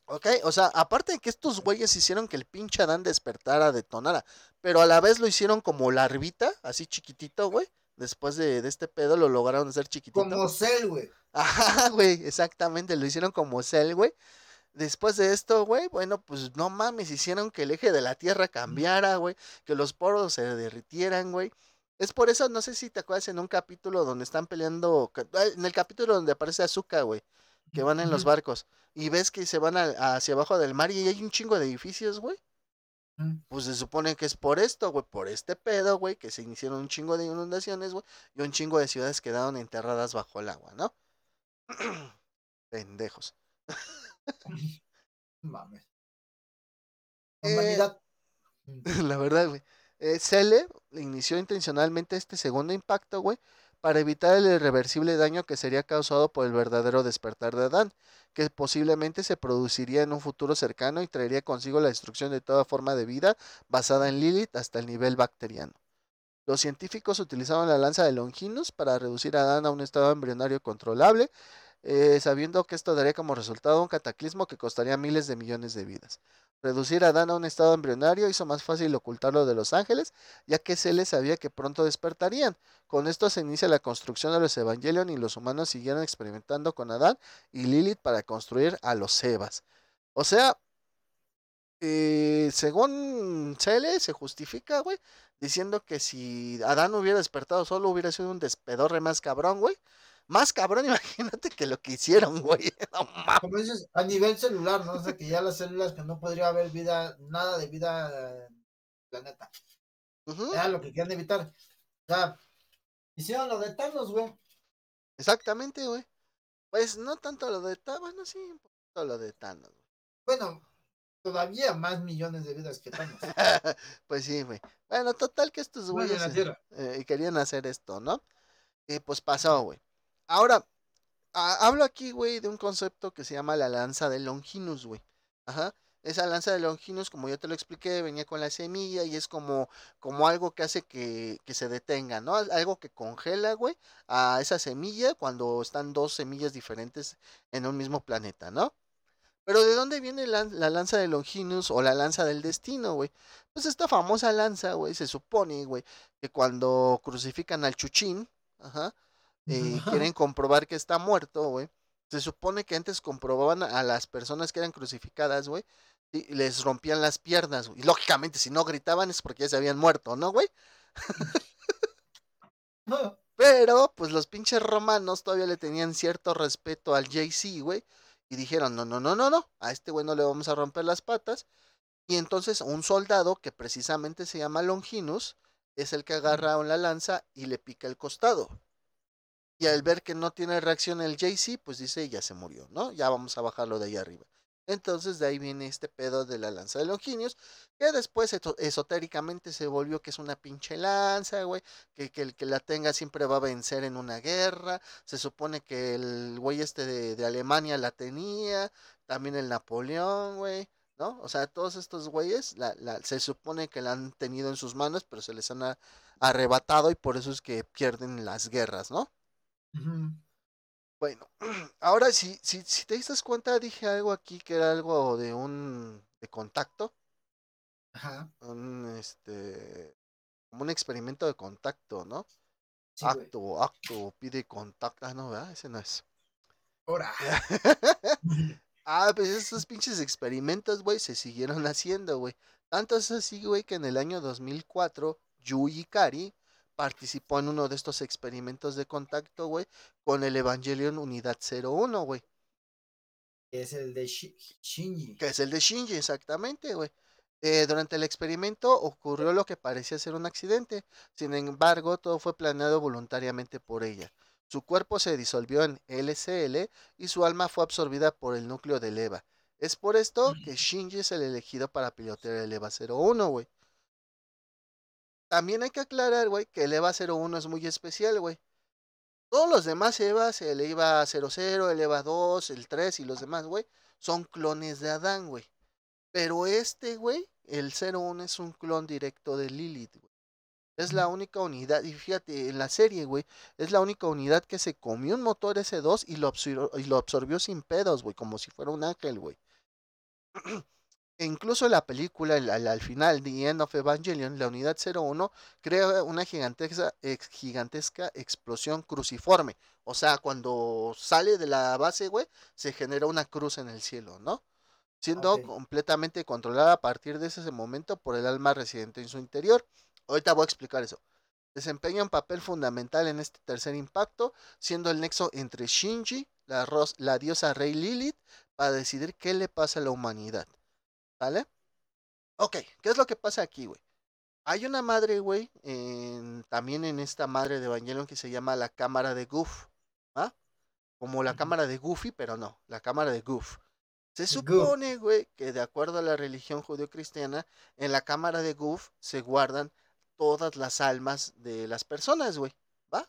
Ok, o sea, aparte de que estos güeyes hicieron que el pinche Adán despertara, detonara, pero a la vez lo hicieron como larvita, así chiquitito, güey. Después de, de este pedo lo lograron hacer chiquitito. Como Cell, güey. Ajá, güey, exactamente, lo hicieron como Cell, güey. Después de esto, güey, bueno, pues no mames, hicieron que el eje de la Tierra cambiara, güey, que los poros se derritieran, güey. Es por eso, no sé si te acuerdas en un capítulo donde están peleando, en el capítulo donde aparece Azúcar, güey, que van en los barcos y ves que se van a, hacia abajo del mar y hay un chingo de edificios, güey. Pues se supone que es por esto, güey, por este pedo, güey, que se iniciaron un chingo de inundaciones, güey, y un chingo de ciudades quedaron enterradas bajo el agua, ¿no? [clears throat] Pendejos. [laughs] Mames. Eh, [laughs] la verdad, güey. Eh, Cele inició intencionalmente este segundo impacto, güey, para evitar el irreversible daño que sería causado por el verdadero despertar de Adán, que posiblemente se produciría en un futuro cercano y traería consigo la destrucción de toda forma de vida basada en Lilith hasta el nivel bacteriano. Los científicos utilizaron la lanza de Longinus para reducir a Adán a un estado embrionario controlable, eh, sabiendo que esto daría como resultado un cataclismo que costaría miles de millones de vidas. Reducir a Adán a un estado embrionario hizo más fácil ocultarlo de los ángeles, ya que se les sabía que pronto despertarían. Con esto se inicia la construcción de los Evangelion y los humanos siguieron experimentando con Adán y Lilith para construir a los Sebas. O sea, eh, según Cele, se justifica, güey, diciendo que si Adán hubiera despertado solo hubiera sido un despedorre más cabrón, güey. Más cabrón, [laughs] imagínate que lo que hicieron, güey. [laughs] Como dices, a nivel celular, ¿no? O sea, que ya las células que no podría haber vida, nada de vida en el planeta. Era lo que querían evitar. O sea, hicieron lo de Thanos, güey. Exactamente, güey. Pues no tanto lo de Thanos, bueno, sí, un poquito lo de Thanos. Bueno, todavía más millones de vidas que Thanos. [laughs] pues sí, güey. Bueno, total que estos güeyes eh, querían hacer esto, ¿no? Y pues pasó, güey. Ahora, hablo aquí, güey, de un concepto que se llama la lanza de Longinus, güey. Ajá. Esa lanza de Longinus, como yo te lo expliqué, venía con la semilla y es como, como algo que hace que, que se detenga, ¿no? Algo que congela, güey, a esa semilla cuando están dos semillas diferentes en un mismo planeta, ¿no? Pero ¿de dónde viene la, la, lanza de Longinus o la lanza del destino, güey? Pues esta famosa lanza, güey, se supone, güey, que cuando crucifican al Chuchín, ajá, y quieren comprobar que está muerto, güey. Se supone que antes comprobaban a las personas que eran crucificadas, güey, y les rompían las piernas, Y lógicamente, si no gritaban es porque ya se habían muerto, ¿no, güey? [laughs] Pero, pues los pinches romanos todavía le tenían cierto respeto al JC, güey. Y dijeron, no, no, no, no, no, a este güey no le vamos a romper las patas. Y entonces un soldado que precisamente se llama Longinus es el que agarra una lanza y le pica el costado. Y al ver que no tiene reacción el JC, pues dice, ya se murió, ¿no? Ya vamos a bajarlo de ahí arriba. Entonces de ahí viene este pedo de la lanza de Longinius, que después esotéricamente se volvió que es una pinche lanza, güey, que, el que la tenga siempre va a vencer en una guerra. Se supone que el güey este de, de Alemania la tenía, también el Napoleón, güey. ¿no? O sea, todos estos güeyes la, la, se supone que la han tenido en sus manos, pero se les han arrebatado y por eso es que pierden las guerras, ¿no? Bueno, [clears throat] ahora si, si, si te diste cuenta, dije algo aquí que era algo de un de contacto. Ajá. Un este como un experimento de contacto, ¿no? acto, acto, pide contacto. Ah, no, ¿verdad? Ese no es. Ahora. [laughs] [laughs] ah, pues esos pinches experimentos, güey, se siguieron [laughs] haciendo, güey. Tanto es así, güey, que en el año 2004, Yui Kari participó en uno de estos experimentos de contacto, güey, con el Evangelion Unidad 01, güey. Que es el de Shinji. Que es el de Shinji, exactamente, güey. Eh, durante el experimento ocurrió lo que parecía ser un accidente. Sin embargo, todo fue planeado voluntariamente por ella. Su cuerpo se disolvió en LCL y su alma fue absorbida por el núcleo del EVA. Es por esto que Shinji es el elegido para pilotear el EVA 01, güey. También hay que aclarar, güey, que el EVA 01 es muy especial, güey. Todos los demás EVAs, el EVA 00, el EVA 2, el 3 y los demás, güey, son clones de Adán, güey. Pero este, güey, el 01 es un clon directo de Lilith, güey. Es la única unidad, y fíjate, en la serie, güey, es la única unidad que se comió un motor S2 y lo y lo absorbió sin pedos, güey, como si fuera un ángel, güey. [clears throat] E incluso la película, al, al, final, The End of Evangelion, la unidad 01 crea una gigantesca, ex, gigantesca explosión cruciforme. O sea, cuando sale de la base, güey, se genera una cruz en el cielo, ¿no? Siendo okay. completamente controlada a partir de ese momento por el alma residente en su interior. Ahorita voy a explicar eso. Desempeña un papel fundamental en este tercer impacto, siendo el nexo entre Shinji, la, la diosa rey Lilith, para decidir qué le pasa a la humanidad. ¿Vale? Ok, ¿qué es lo que pasa aquí, güey? Hay una madre, güey, en, también en esta madre de Evangelion que se llama la cámara de Goof, ¿ah? Como la cámara de Goofy, pero no, la cámara de Goof. Se supone, güey, que de acuerdo a la religión judio-cristiana, en la cámara de Goof se guardan todas las almas de las personas, güey, ¿va?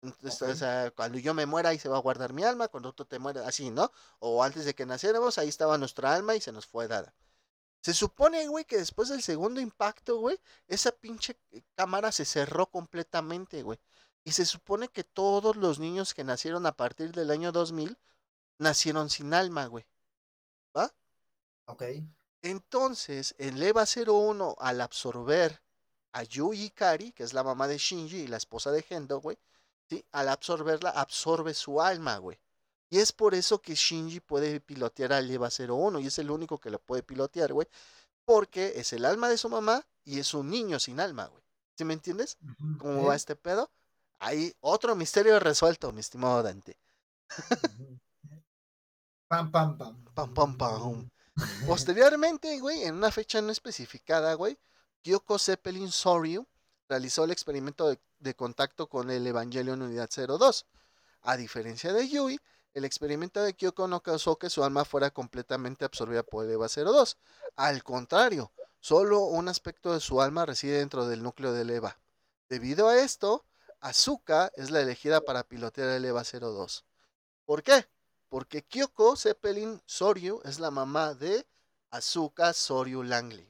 Entonces, okay. o sea, cuando yo me muera, ahí se va a guardar mi alma, cuando tú te mueras, así, ¿no? O antes de que naciéramos, ahí estaba nuestra alma y se nos fue dada. Se supone, güey, que después del segundo impacto, güey, esa pinche cámara se cerró completamente, güey. Y se supone que todos los niños que nacieron a partir del año 2000 nacieron sin alma, güey. ¿Va? Ok. Entonces, el EVA 01, al absorber a Yui Ikari, que es la mamá de Shinji y la esposa de Gendo, güey, ¿sí? Al absorberla, absorbe su alma, güey. Y es por eso que Shinji puede pilotear al EVA 01 y es el único que lo puede pilotear, güey. Porque es el alma de su mamá y es un niño sin alma, güey. ¿Sí me entiendes? Uh -huh. ¿Cómo va este pedo? Ahí otro misterio resuelto, mi estimado Dante. pam, pam, pam. Pam, pam, pam. Posteriormente, güey, en una fecha no especificada, güey, Kyoko Zeppelin Soryu realizó el experimento de, de contacto con el Evangelion Unidad 02. A diferencia de Yui, el experimento de Kyoko no causó que su alma fuera completamente absorbida por el EVA 02. Al contrario, solo un aspecto de su alma reside dentro del núcleo del EVA. Debido a esto, Asuka es la elegida para pilotear el EVA 02. ¿Por qué? Porque Kyoko Zeppelin Soryu es la mamá de Asuka Soryu Langley.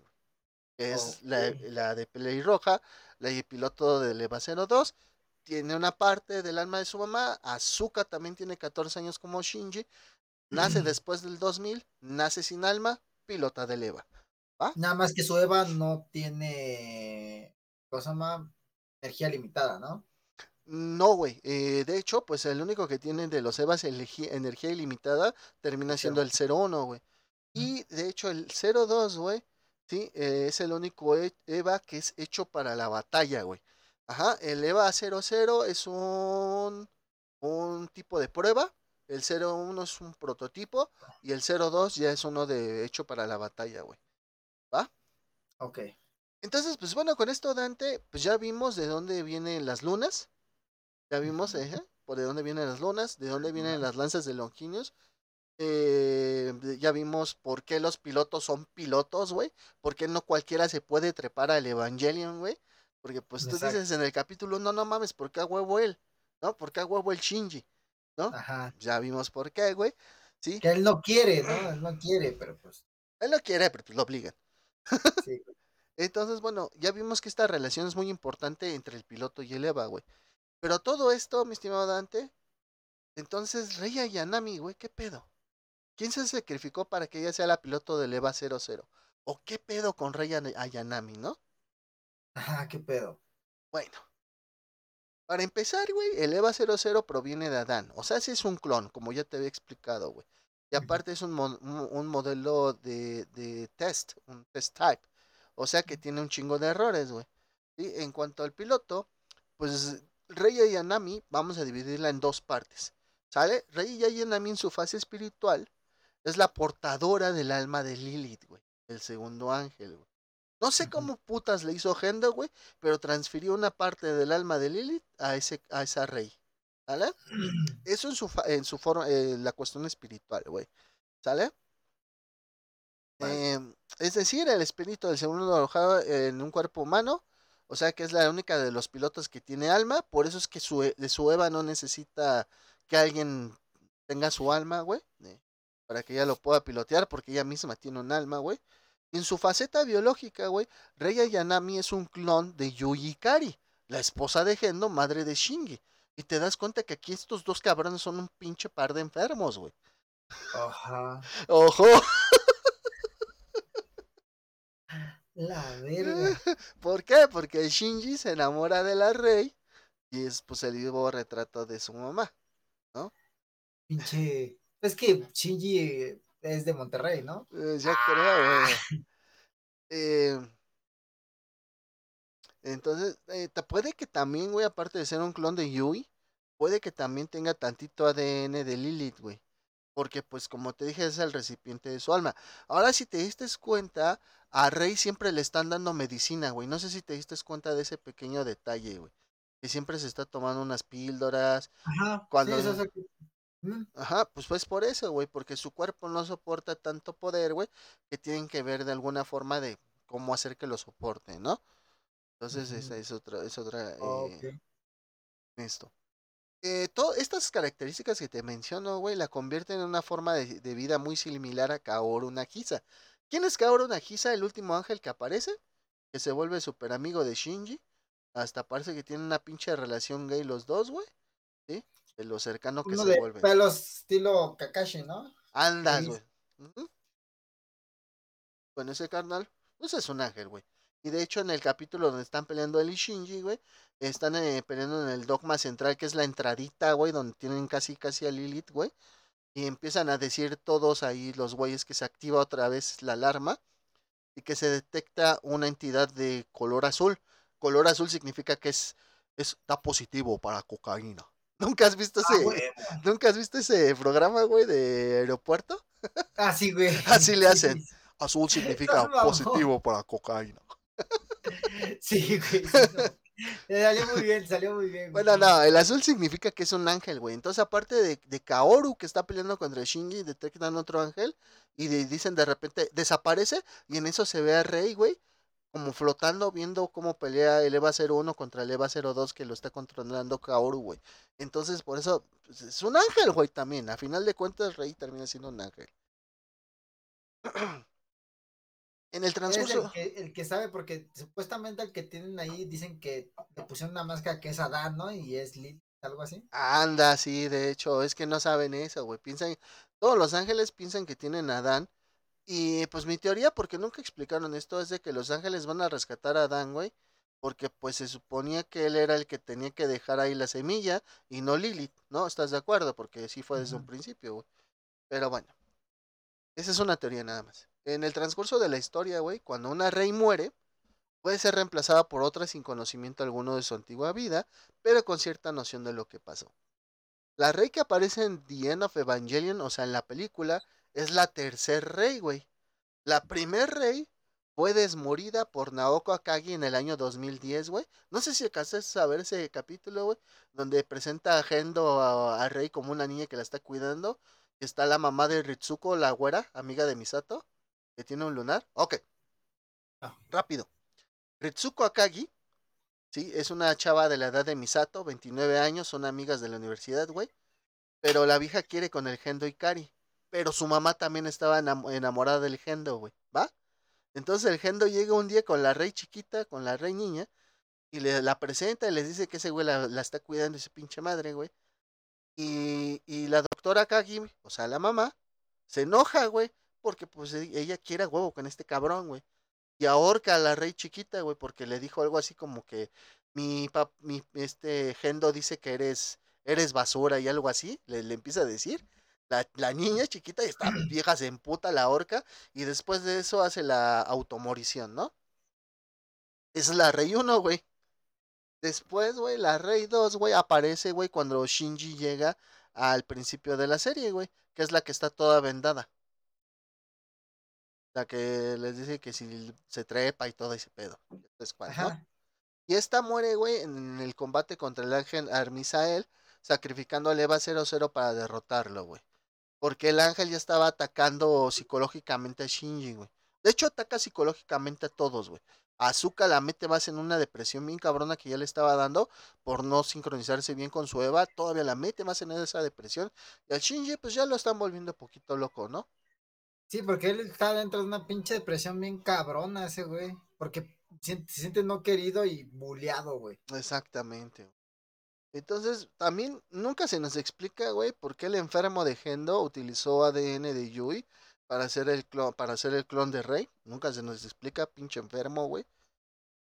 Que es okay. la, la, de pelirroja, la piloto del EVA 02 tiene una parte del alma de su mamá. Azuka también tiene 14 años como Shinji. Nace después del 2000, nace sin alma, pilota del EVA. ¿Va? Nada más que su EVA no tiene, cosa más, energía limitada, ¿no? No, güey. Eh, de hecho, pues el único que tiene de los EVAs energía ilimitada termina siendo el 01, güey. Y de hecho el 02, güey, sí, eh, es el único EVA que es hecho para la batalla, güey. Ajá, el EVA 00 es un, un tipo de prueba, el 01 es un prototipo y el 02 ya es uno de hecho para la batalla, güey. ¿Va? Ok. Entonces, pues bueno, con esto, Dante, pues ya vimos de dónde vienen las lunas. Ya vimos, eh, por de dónde vienen las lunas, de dónde vienen las lanzas de Longinius. Eh, ya vimos por qué los pilotos son pilotos, güey. Por qué no cualquiera se puede trepar al Evangelion, güey. Porque pues Exacto. tú dices en el capítulo, no, no mames, ¿por qué a huevo él? ¿No? ¿Por qué a huevo el Shinji? ¿No? Ajá. Ya vimos por qué, güey. ¿Sí? Que él no quiere, ¿no? [clears throat] Él no quiere, pero pues. Él no quiere, pero pues lo obligan. Sí. [laughs] Entonces, bueno, ya vimos que esta relación es muy importante entre el piloto y el Eva, güey. Pero todo esto, mi estimado Dante, entonces Rey Ayanami, güey, ¿qué pedo? ¿Quién se sacrificó para que ella sea la piloto del Eva 00? ¿O qué pedo con Rey Ayanami, no? Ajá, qué pedo. Bueno. Para empezar, güey, el EVA 00 proviene de Adán. O sea, sí es un clon, como ya te había explicado, güey. Y aparte es un, mo un modelo de, de, test, un test type. O sea que tiene un chingo de errores, güey. Y en cuanto al piloto, pues Rey Ayanami, vamos a dividirla en dos partes. ¿Sale? Rey Ayanami en su fase espiritual es la portadora del alma de Lilith, güey. El segundo ángel, güey. No sé cómo putas le hizo Gendo, güey, pero transfirió una parte del alma de Lilith a, ese, a esa rey. ¿Sale? [clears throat] Eso en su, en su forma, eh, la cuestión espiritual, güey. ¿Sale? Vale. Eh, es decir, el espíritu del segundo alojado en un cuerpo humano O sea que es la única de los pilotos que tiene alma. Por eso es que su, e, de su Eva no necesita que alguien tenga su alma, güey. eh, para que ella lo pueda pilotear, porque ella misma tiene un alma, güey. En su faceta biológica, güey, Rei Ayanami es un clon de Yui Ikari, la esposa de Gendo, madre de Shinji. Y te das cuenta que aquí estos dos cabrones son un pinche par de enfermos, güey. Ajá. [laughs] Ojo. La verga. [laughs] ¿Por qué? Porque Shinji se enamora de la Rey y es pues el vivo retrato de su mamá. Pinche. Es que Shinji es de Monterrey, ¿no? Eh, ya creo, güey. Eh, entonces, eh, puede que también, güey, aparte de ser un clon de Yui, puede que también tenga tantito ADN de Lilith, güey. Porque, pues, como te dije, es el recipiente de su alma. Ahora, si te diste cuenta, a Rey siempre le están dando medicina, güey. No sé si te diste cuenta de ese pequeño detalle, güey. Que siempre se está tomando unas píldoras. Ajá. Cuando- Sí, eso es Mm, Ajá, pues pues por eso, güey, porque su cuerpo no soporta tanto poder, güey, que tienen que ver de alguna forma de cómo hacer que lo soporte, ¿no? Entonces esa es otra, es otra, eh, ok. esto. Eh, to- estas características que te menciono, güey, la convierten en una forma de, de vida muy similar a Kaoru Nagisa. ¿Quién es Kaoru Nagisa, el último ángel que aparece? Que se vuelve súper amigo de Shinji. Hasta parece que tienen una pinche relación gay los dos, güey. De lo cercano que Uno se de vuelven. pelos estilo Kakashi, ¿no? Andas, güey. Bueno, ese carnal, pues es un ángel, güey. Y de hecho, en el capítulo donde están peleando él y Shinji, güey, están eh, peleando en el dogma central, que es la entradita, güey, donde tienen casi, casi a Lilith, güey. Y empiezan a decir todos ahí los güeyes que se activa otra vez la alarma y que se detecta una entidad de color azul. Color azul significa que es, está positivo para cocaína. ¿Nunca has visto Ah, ese, güey. [laughs] ¿nunca has visto ese programa, güey, de aeropuerto? [laughs] Ah, sí, güey. [laughs] Así le hacen. Azul significa positivo para cocaína. Sí, güey. Eh, Salió muy bien, salió muy bien. güey. Bueno, no, el azul significa que es un ángel, güey. Entonces, aparte de, de Kaoru que está peleando contra Shinji, detectan otro ángel y de- dicen de repente, desaparece y en eso se ve a Rey, güey, como flotando, viendo cómo pelea el EVA 01 contra el EVA 02 que lo está controlando Kaoru, güey. Entonces, por eso, pues, es un ángel, güey, también. A final de cuentas, Rey termina siendo un ángel. [clears throat] En el transcurso... el que, el que sabe, porque supuestamente el que tienen ahí dicen que le pusieron una máscara que es Adán, ¿no? Y es Lilith, algo así. Anda, sí, de hecho, es que no saben eso, güey. Piensan, todos los ángeles piensan que tienen a Adán. Y pues mi teoría, porque nunca explicaron esto, es de que los ángeles van a rescatar a Adán, güey. Porque pues se suponía que él era el que tenía que dejar ahí la semilla y no Lilith, ¿no? ¿Estás de acuerdo? Porque sí fue desde un principio, güey. Pero bueno, esa es una teoría nada más. En el transcurso de la historia, güey, cuando una rey muere, puede ser reemplazada por otra sin conocimiento alguno de su antigua vida, pero con cierta noción de lo que pasó. La rey que aparece en The End of Evangelion, o sea, en la película, es la tercer rey, güey. La primer rey fue desmorida por Naoko Akagi en el año 2010, güey. No sé si alcanzaste a ver ese capítulo, güey, donde presenta a Gendo a, a Rey como una niña que la está cuidando. Está la mamá de Ritsuko, la güera, amiga de Misato, que tiene un lunar. Ok. Ah. Rápido. Ritsuko Akagi, sí, es una chava de la edad de Misato, 29 años, son amigas de la universidad, güey. Pero la vieja quiere con el Gendo Ikari. Pero su mamá también estaba enam- enamorada del Gendo, güey. ¿Va? Entonces el Gendo llega un día con la rey chiquita, con la rey niña, y le la presenta y les dice que ese güey la, está cuidando ese pinche madre, güey. Y, y la doctora Kagi, o sea, la mamá, se enoja, güey, porque pues e- ella quiere huevo con este cabrón, güey. Y ahorca a la rey chiquita, güey, porque le dijo algo así como que mi pap, mi este Gendo dice que eres eres basura y algo así, le, le empieza a decir. La, la niña chiquita y esta [clears throat] vieja se emputa la horca y después de eso hace la automorición, ¿no? Esa es la rey 1, güey. Después, güey, la rey 2, güey, aparece, güey, cuando Shinji llega al principio de la serie, güey, que es la que está toda vendada. La que les dice que si se trepa y todo ese pedo. Y esta muere, güey, en el combate contra el ángel Armisael, sacrificando al Eva 00 para derrotarlo, güey. Porque el ángel ya estaba atacando psicológicamente a Shinji, güey. De hecho, ataca psicológicamente a todos, güey. Azuka la mete más en una depresión bien cabrona que ya le estaba dando por no sincronizarse bien con su Eva. Todavía la mete más en esa depresión. Y al Shinji, pues ya lo están volviendo un poquito loco, ¿no? Sí, porque él está dentro de una pinche depresión bien cabrona ese güey. Porque se siente no querido y bulleado, güey. Exactamente. Entonces, también nunca se nos explica, güey, por qué el enfermo de Gendo utilizó ADN de Yui para hacer el clon, para hacer el clon de Rey. Nunca se nos explica, pinche enfermo, güey.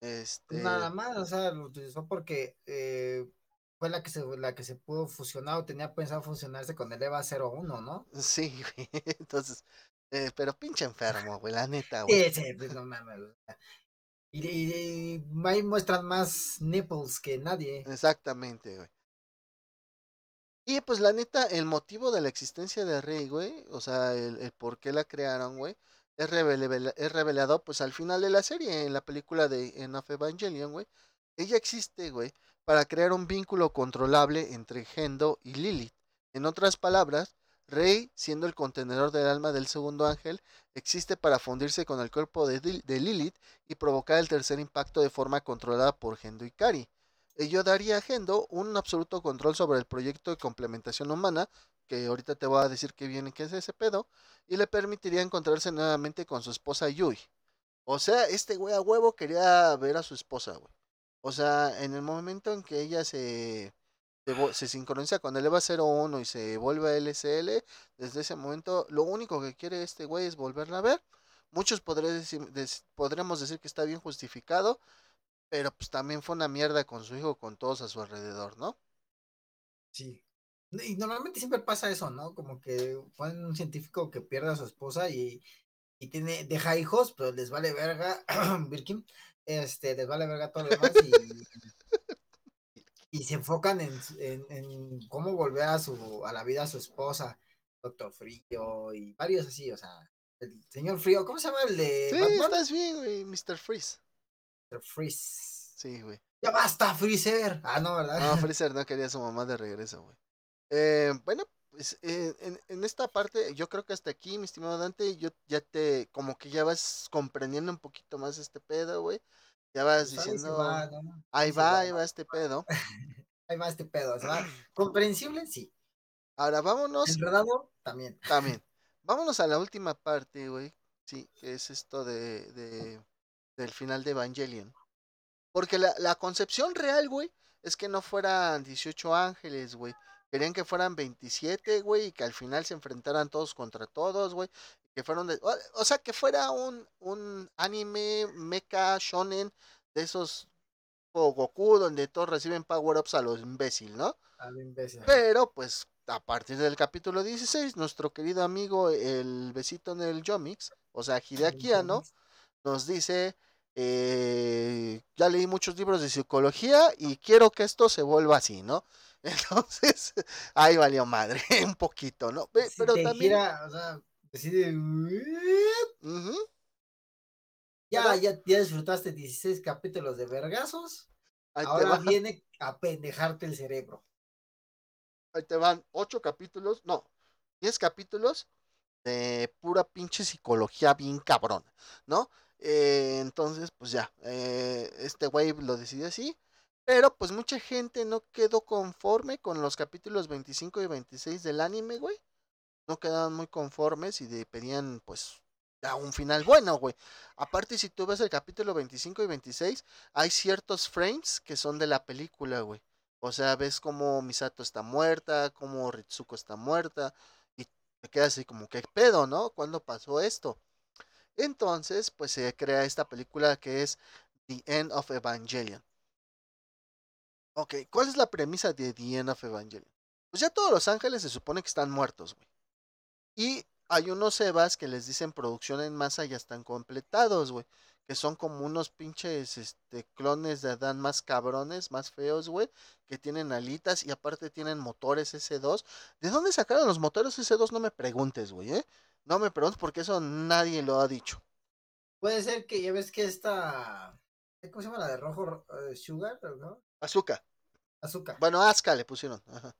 Este... Nada más, o sea, lo utilizó porque eh, fue la que se la que se pudo fusionar o tenía pensado fusionarse con el EVA 01, ¿no? Sí, [laughs] güey. Entonces, eh, pero pinche enfermo, güey, la neta, güey. Sí, sí, pues no mames. Y, ahí muestran más nipples que nadie. Exactamente, güey. Y pues la neta, el motivo de la existencia de Rey, güey, o sea, el, por qué la crearon, güey, es, revelado, es revelado pues al final de la serie, en la película de En of Evangelion, güey. Ella existe, güey, para crear un vínculo controlable entre Gendo y Lilith. En otras palabras, Rey, siendo el contenedor del alma del segundo ángel, existe para fundirse con el cuerpo de, Lilith y provocar el tercer impacto de forma controlada por Gendo y Kari. Ello daría a Gendo un absoluto control sobre el proyecto de complementación humana, que ahorita te voy a decir que viene que es ese pedo, y le permitiría encontrarse nuevamente con su esposa Yui. O sea, este güey a huevo quería ver a su esposa, güey. O sea, en el momento en que ella se se sincroniza con el EVA 01 y se vuelve a LSL, desde ese momento lo único que quiere este güey es volverla a ver. Muchos decir, podremos decir que está bien justificado, pero pues también fue una mierda con su hijo, con todos a su alrededor, ¿no? Sí. Y normalmente siempre pasa eso, ¿no? Como que fue un científico que pierde a su esposa y, y tiene, deja hijos, pero les vale verga, [clears throat] Birkin, este, les vale verga todo lo demás y [laughs] y se enfocan en, en, en, cómo volver a su a la vida a su esposa, Doctor Frío y varios así, o sea, el señor Frío, ¿cómo se llama el de Sí, Batman? estás bien, güey, Mr. Freeze. Mr. Freeze. Sí, güey. Ya basta, Freezer. Ah, no, ¿verdad? No, [laughs] Freezer no quería a su mamá de regreso, güey. Eh, bueno, pues eh, en, en, esta parte, yo creo que hasta aquí, mi estimado Dante, yo ya te, como que ya vas comprendiendo un poquito más este pedo, güey. Ya vas pues diciendo, va, ¿no? ahí va, [laughs] ahí va este pedo. ahí va este pedo, ¿verdad? Comprensible, sí. Ahora vámonos. Enredado, también. También. Vámonos a la última parte, güey. Sí, que es esto de, de del final de Evangelion. Porque la, la concepción real, güey, es que no fueran 18 ángeles, güey. Querían que fueran 27, güey, y que al final se enfrentaran todos contra todos, güey que fueron de, o, sea, que fuera un, un anime mecha shonen de esos o Goku donde todos reciben power-ups a los imbécil, ¿no? A lo imbécil. Pero pues a partir del capítulo 16, nuestro querido amigo el besito en el Yomix, o sea, Hideaki ¿no? nos dice, eh, ya leí muchos libros de psicología y quiero que esto se vuelva así, ¿no? [laughs] Entonces, ahí valió madre, [laughs] un poquito, ¿no? Pero también... o sea, ya, ya, ya disfrutaste 16 capítulos de vergazos. Ahora [laughs] viene a pendejarte el cerebro. Ahí te van 8 capítulos, no, 10 capítulos de pura pinche psicología bien cabrón, ¿no? Eh, entonces, pues ya, eh, este güey lo decidió así. Pero pues mucha gente no quedó conforme con los capítulos 25 y 26 del anime, güey no quedaban muy conformes y de, pedían pues a un final bueno, güey. Aparte, si tú ves el capítulo 25 y 26, hay ciertos frames que son de la película, güey. O sea, ves como Misato está muerta, como Ritsuko está muerta, y te quedas así como, ¿qué pedo, no? ¿Cuándo pasó esto? Entonces, pues se crea esta película que es The End of Evangelion. Ok, ¿cuál es la premisa de The End of Evangelion? Pues ya todos los ángeles se supone que están muertos, güey. Y hay unos Evas que les dicen producción en masa ya están completados, güey. Que son como unos pinches este, clones de Adán más cabrones, más feos, güey. Que tienen alitas y aparte tienen motores S2. ¿De dónde sacaron los motores S2? No me preguntes, güey, ¿eh? No me preguntes porque eso nadie lo ha dicho. Puede ser que ya ves que esta. ¿Cómo se llama la de rojo? Uh, ¿Sugar? ¿no? Azúcar. Azúcar. Bueno, Aska le pusieron. Ajá.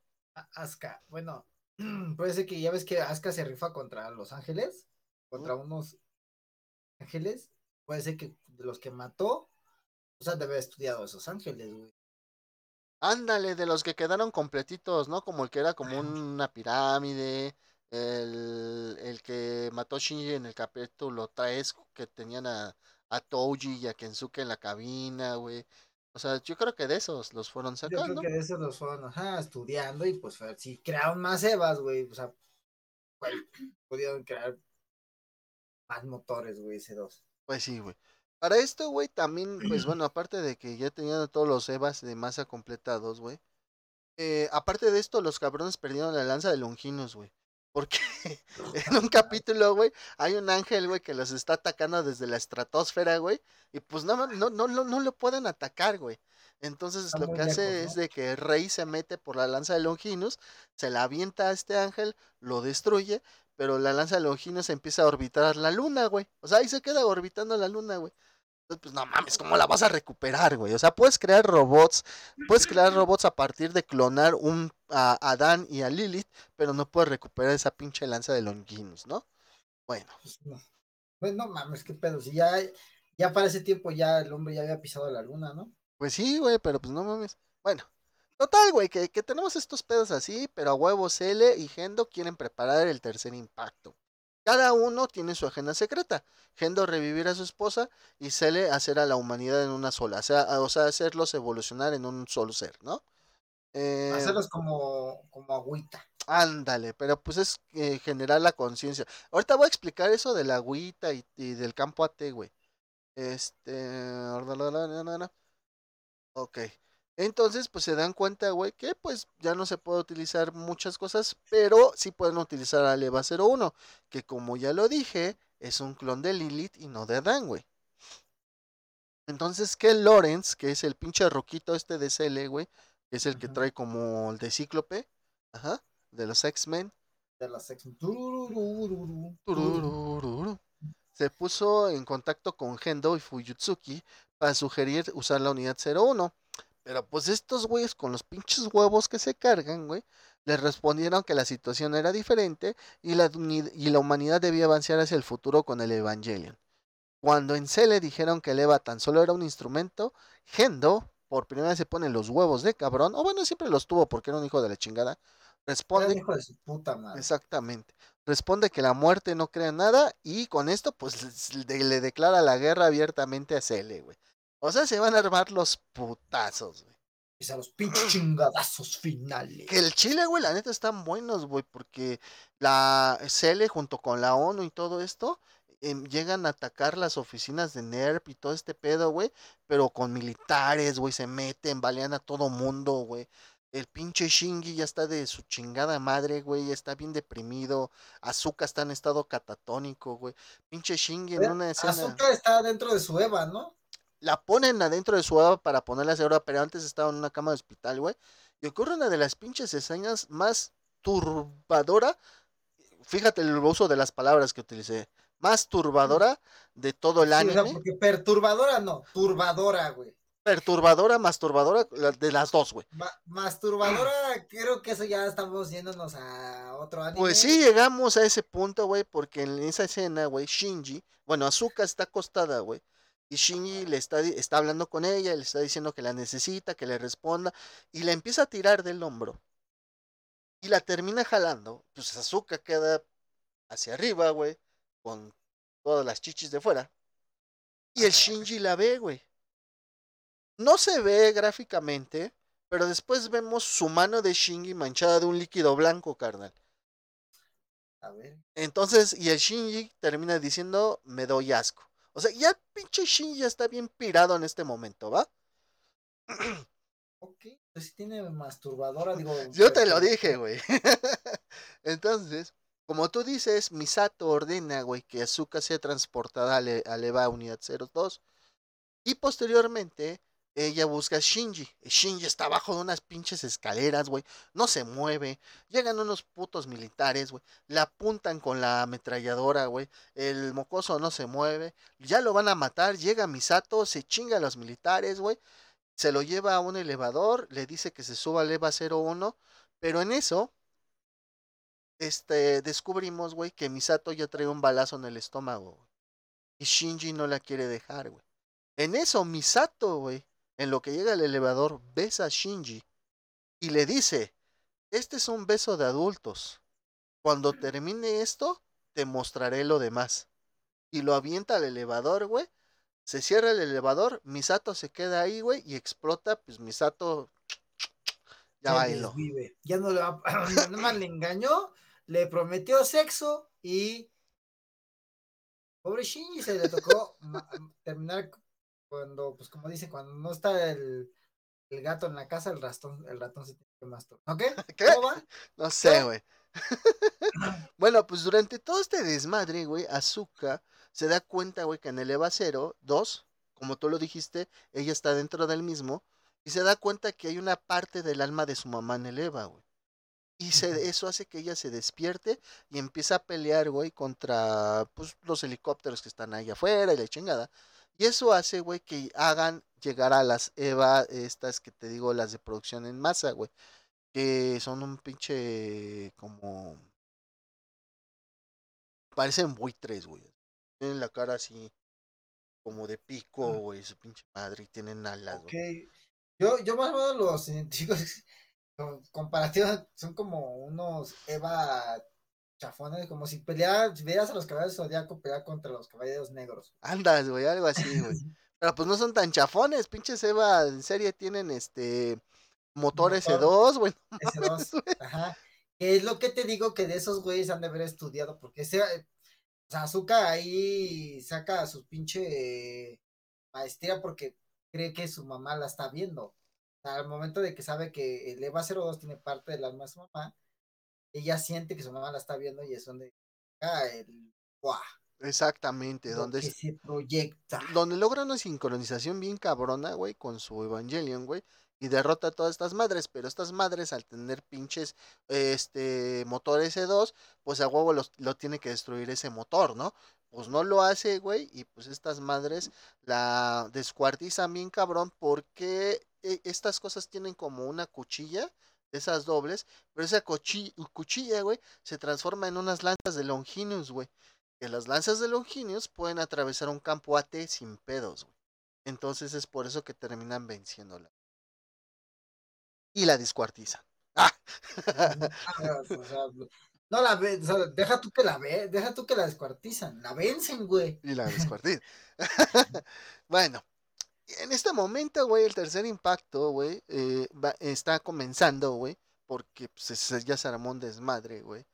Bueno, [clears throat] Puede ser que ya ves que Asuka se rifa contra Los Ángeles, contra unos ángeles, puede ser que de los que mató, o sea, debe haber estudiado esos ángeles, güey. Ándale, de los que quedaron completitos, ¿no? Como el que era como [clears throat] una pirámide, el, el que mató Shinji en el capítulo 3, que tenían a, a Touji y a Kensuke en la cabina, güey. O sea, yo creo que de esos los fueron Yo creo sacando. que de esos los fueron, ajá, estudiando y pues si crearon más Evas, güey, o sea, güey, [clears throat] pudieron crear más motores, güey, ese dos. Pues sí, güey. Para esto, güey, también, pues [clears throat] bueno, aparte de que ya tenían todos los Evas de masa completados, güey. Eh, aparte de esto, los cabrones perdieron la lanza de Longinus, güey. Porque [laughs] en un capítulo, güey, hay un ángel, güey, que los está atacando desde la estratosfera, güey. Y pues no, no, no, no, no lo pueden atacar, güey. Entonces Está lo que hace lejos, es de que Rey se mete por la lanza de Longinus, se la avienta a este ángel, lo destruye, pero la lanza de Longinus empieza a orbitar la luna, güey. O sea, ahí se queda orbitando la luna, güey. Pues no mames, ¿cómo la vas a recuperar, güey? O sea, puedes crear robots, puedes crear [laughs] robots a partir de clonar un a Adán y a Lilith, pero no puedes recuperar esa pinche lanza de Longinus, ¿no? Bueno, Pues no, pues no mames, qué pedo, si ya, ya para ese tiempo ya el hombre ya había pisado la luna, ¿no? pues sí, güey, pero pues no mames. Bueno, total, güey, que, que tenemos estos pedos así, pero a huevos Cele y Gendo quieren preparar el tercer impacto. Cada uno tiene su agenda secreta. Gendo revivir a su esposa y Cele hacer a la humanidad en una sola. O sea, o sea hacerlos evolucionar en un solo ser, ¿no? Eh, Hacerlos como, como agüita. Ándale, pero pues es eh, generar la conciencia. Ahorita voy a explicar eso de la agüita y, y del campo AT, güey. Este. Ok. Entonces, pues se dan cuenta, güey, que pues ya no se puede utilizar muchas cosas, pero sí pueden utilizar a Leva 01, que como ya lo dije, es un clon de Lilith y no de Adán, güey. Entonces, que Lawrence, que es el pinche roquito este de CL, güey, que es el que trae como el de Cíclope, ajá, de los X-Men, De tururu. Tururururu. Se puso en contacto con Gendo y Fuyutsuki para sugerir usar la unidad 01. Pero pues estos güeyes con los pinches huevos que se cargan, güey, les respondieron que la situación era diferente y la, y la humanidad debía avanzar hacia el futuro con el Evangelion. Cuando en Cele dijeron que el Eva tan solo era un instrumento, Gendo, por primera vez se pone los huevos de cabrón, o bueno, siempre los tuvo porque era un hijo de la chingada, Era responde un hijo de su puta madre. Exactamente. Responde que la muerte no crea nada y con esto pues le, le declara la guerra abiertamente a Cele, güey. O sea, se van a armar los putazos, güey. Y a los pinches chingadazos finales. Que el Chile, güey, la neta están buenos, güey, porque la Cele junto con la ONU y todo esto em, llegan a atacar las oficinas de NERP y todo este pedo, güey, pero con militares, güey, se meten, balean a todo mundo, güey. El pinche Shingi ya está de su chingada madre, güey, ya está bien deprimido. Azuka está en estado catatónico, güey. Pinche Shingi en una escena Azúcar está dentro de su Eva, ¿no? La ponen adentro de su ava para ponerla a segura, pero antes estaba en una cama de hospital, güey. Y ocurre una de las pinches escenas más turbadora. Fíjate el uso de las palabras que utilicé. Más turbadora de todo el Sí, o sea, anime. porque perturbadora no, turbadora, güey. Perturbadora, masturbadora, de las dos, güey. Ma- masturbadora, creo que eso ya estamos yéndonos a otro anime. Pues sí, llegamos a ese punto, güey, porque en esa escena, güey, Shinji, bueno, Azuka está acostada, güey, y Shinji le está, hablando con ella, le está diciendo que la necesita, que le responda, y le empieza a tirar del hombro, y la termina jalando, pues Azuka queda hacia arriba, güey, con todas las chichis de fuera, y el Shinji la ve, güey. No se ve gráficamente, pero después vemos su mano de Shinji manchada de un líquido blanco, carnal. A ver, Entonces, y el Shinji termina diciendo, me doy asco. O sea, ya pinche Shinji ya está bien pirado en este momento, ¿va? ok. Pues sí tiene masturbadora, digo. Yo te lo dije, güey. [laughs] Entonces, como tú dices, Misato ordena, güey, que Azuka sea transportada al, E- al EVA Unidad 02. Y posteriormente, ella busca a Shinji. Shinji está abajo de unas pinches escaleras, güey. No se mueve. Llegan unos putos militares, güey. La apuntan con la ametralladora, güey. El mocoso no se mueve. Ya lo van a matar. Llega Misato, se chinga a los militares, güey. Se lo lleva a un elevador. Le dice que se suba al EVA 01. Pero en eso, este, descubrimos, güey, que Misato ya trae un balazo en el estómago. Y Shinji no la quiere dejar, güey. En eso, Misato, güey, en lo que llega al elevador, besa a Shinji y le dice, este es un beso de adultos. Cuando termine esto, te mostraré lo demás. Y lo avienta al elevador, güey. Se cierra el elevador, Misato se queda ahí, güey, y explota, pues Misato [tsk] ya bailó. Ya no le va, [tsk] nada más le engañó, le prometió sexo y pobre Shinji se le tocó terminar cuando, pues como dice, cuando no está el, el gato en la casa, el ratón, el ratón se tiene que masturbar. ¿Ok? [laughs] ¿Qué? ¿Cómo va? [laughs] No sé, güey. [laughs] bueno, pues durante todo este desmadre, güey, Azuka se da cuenta, güey, que en el EVA 0, 2, como tú lo dijiste, ella está dentro del mismo, y se da cuenta que hay una parte del alma de su mamá en el EVA, güey. Y se, eso hace que ella se despierte y empieza a pelear, güey, contra pues, los helicópteros que están ahí afuera y la chingada. Y eso hace, güey, que hagan llegar a las EVA, estas que te digo, las de producción en masa, güey. Que son un pinche como... Parecen buitres, güey. Tienen la cara así como de pico, güey, su pinche madre, y tienen alas, okay. Yo, yo más o menos los científicos [laughs] comparativos son como unos Eva chafones, como si pelearas, veas a los caballeros zodiaco pelear contra los caballeros negros. Andas, güey, algo así, güey. [laughs] Pero pues no son tan chafones, pinches Eva en serie tienen este motor, S2, güey. S2, ajá. Es lo que te digo que de esos güeyes han de haber estudiado, porque ese, o sea, Azuka ahí saca su pinche maestría porque cree que su mamá la está viendo. O sea, al momento de que sabe que el EVA 02 tiene parte del alma de su mamá, ella siente que su mamá la está viendo y es donde ah, el Exactamente, donde se proyecta. Donde logra una sincronización bien cabrona, güey, con su Evangelion, güey, y derrota a todas estas madres, pero estas madres al tener pinches este motor S2, pues a huevo lo tiene que destruir ese motor, ¿no? Pues no lo hace, güey, y pues estas madres la descuartizan bien cabrón porque eh, estas cosas tienen como una cuchilla esas dobles, pero esa cuchilla, güey, se transforma en unas lanzas de Longinus, güey. Que las lanzas de Longinus pueden atravesar un campo AT sin pedos, güey. Entonces es por eso que terminan venciéndola. Y la descuartizan. ¡Ah! no la ve, deja tú que la ve, deja tú que la descuartizan, la vencen, güey. Y la descuartizan. [laughs] [laughs] bueno, en este momento, güey, el tercer impacto, güey, eh, está comenzando, güey, porque pues, ya se armó un desmadre, güey.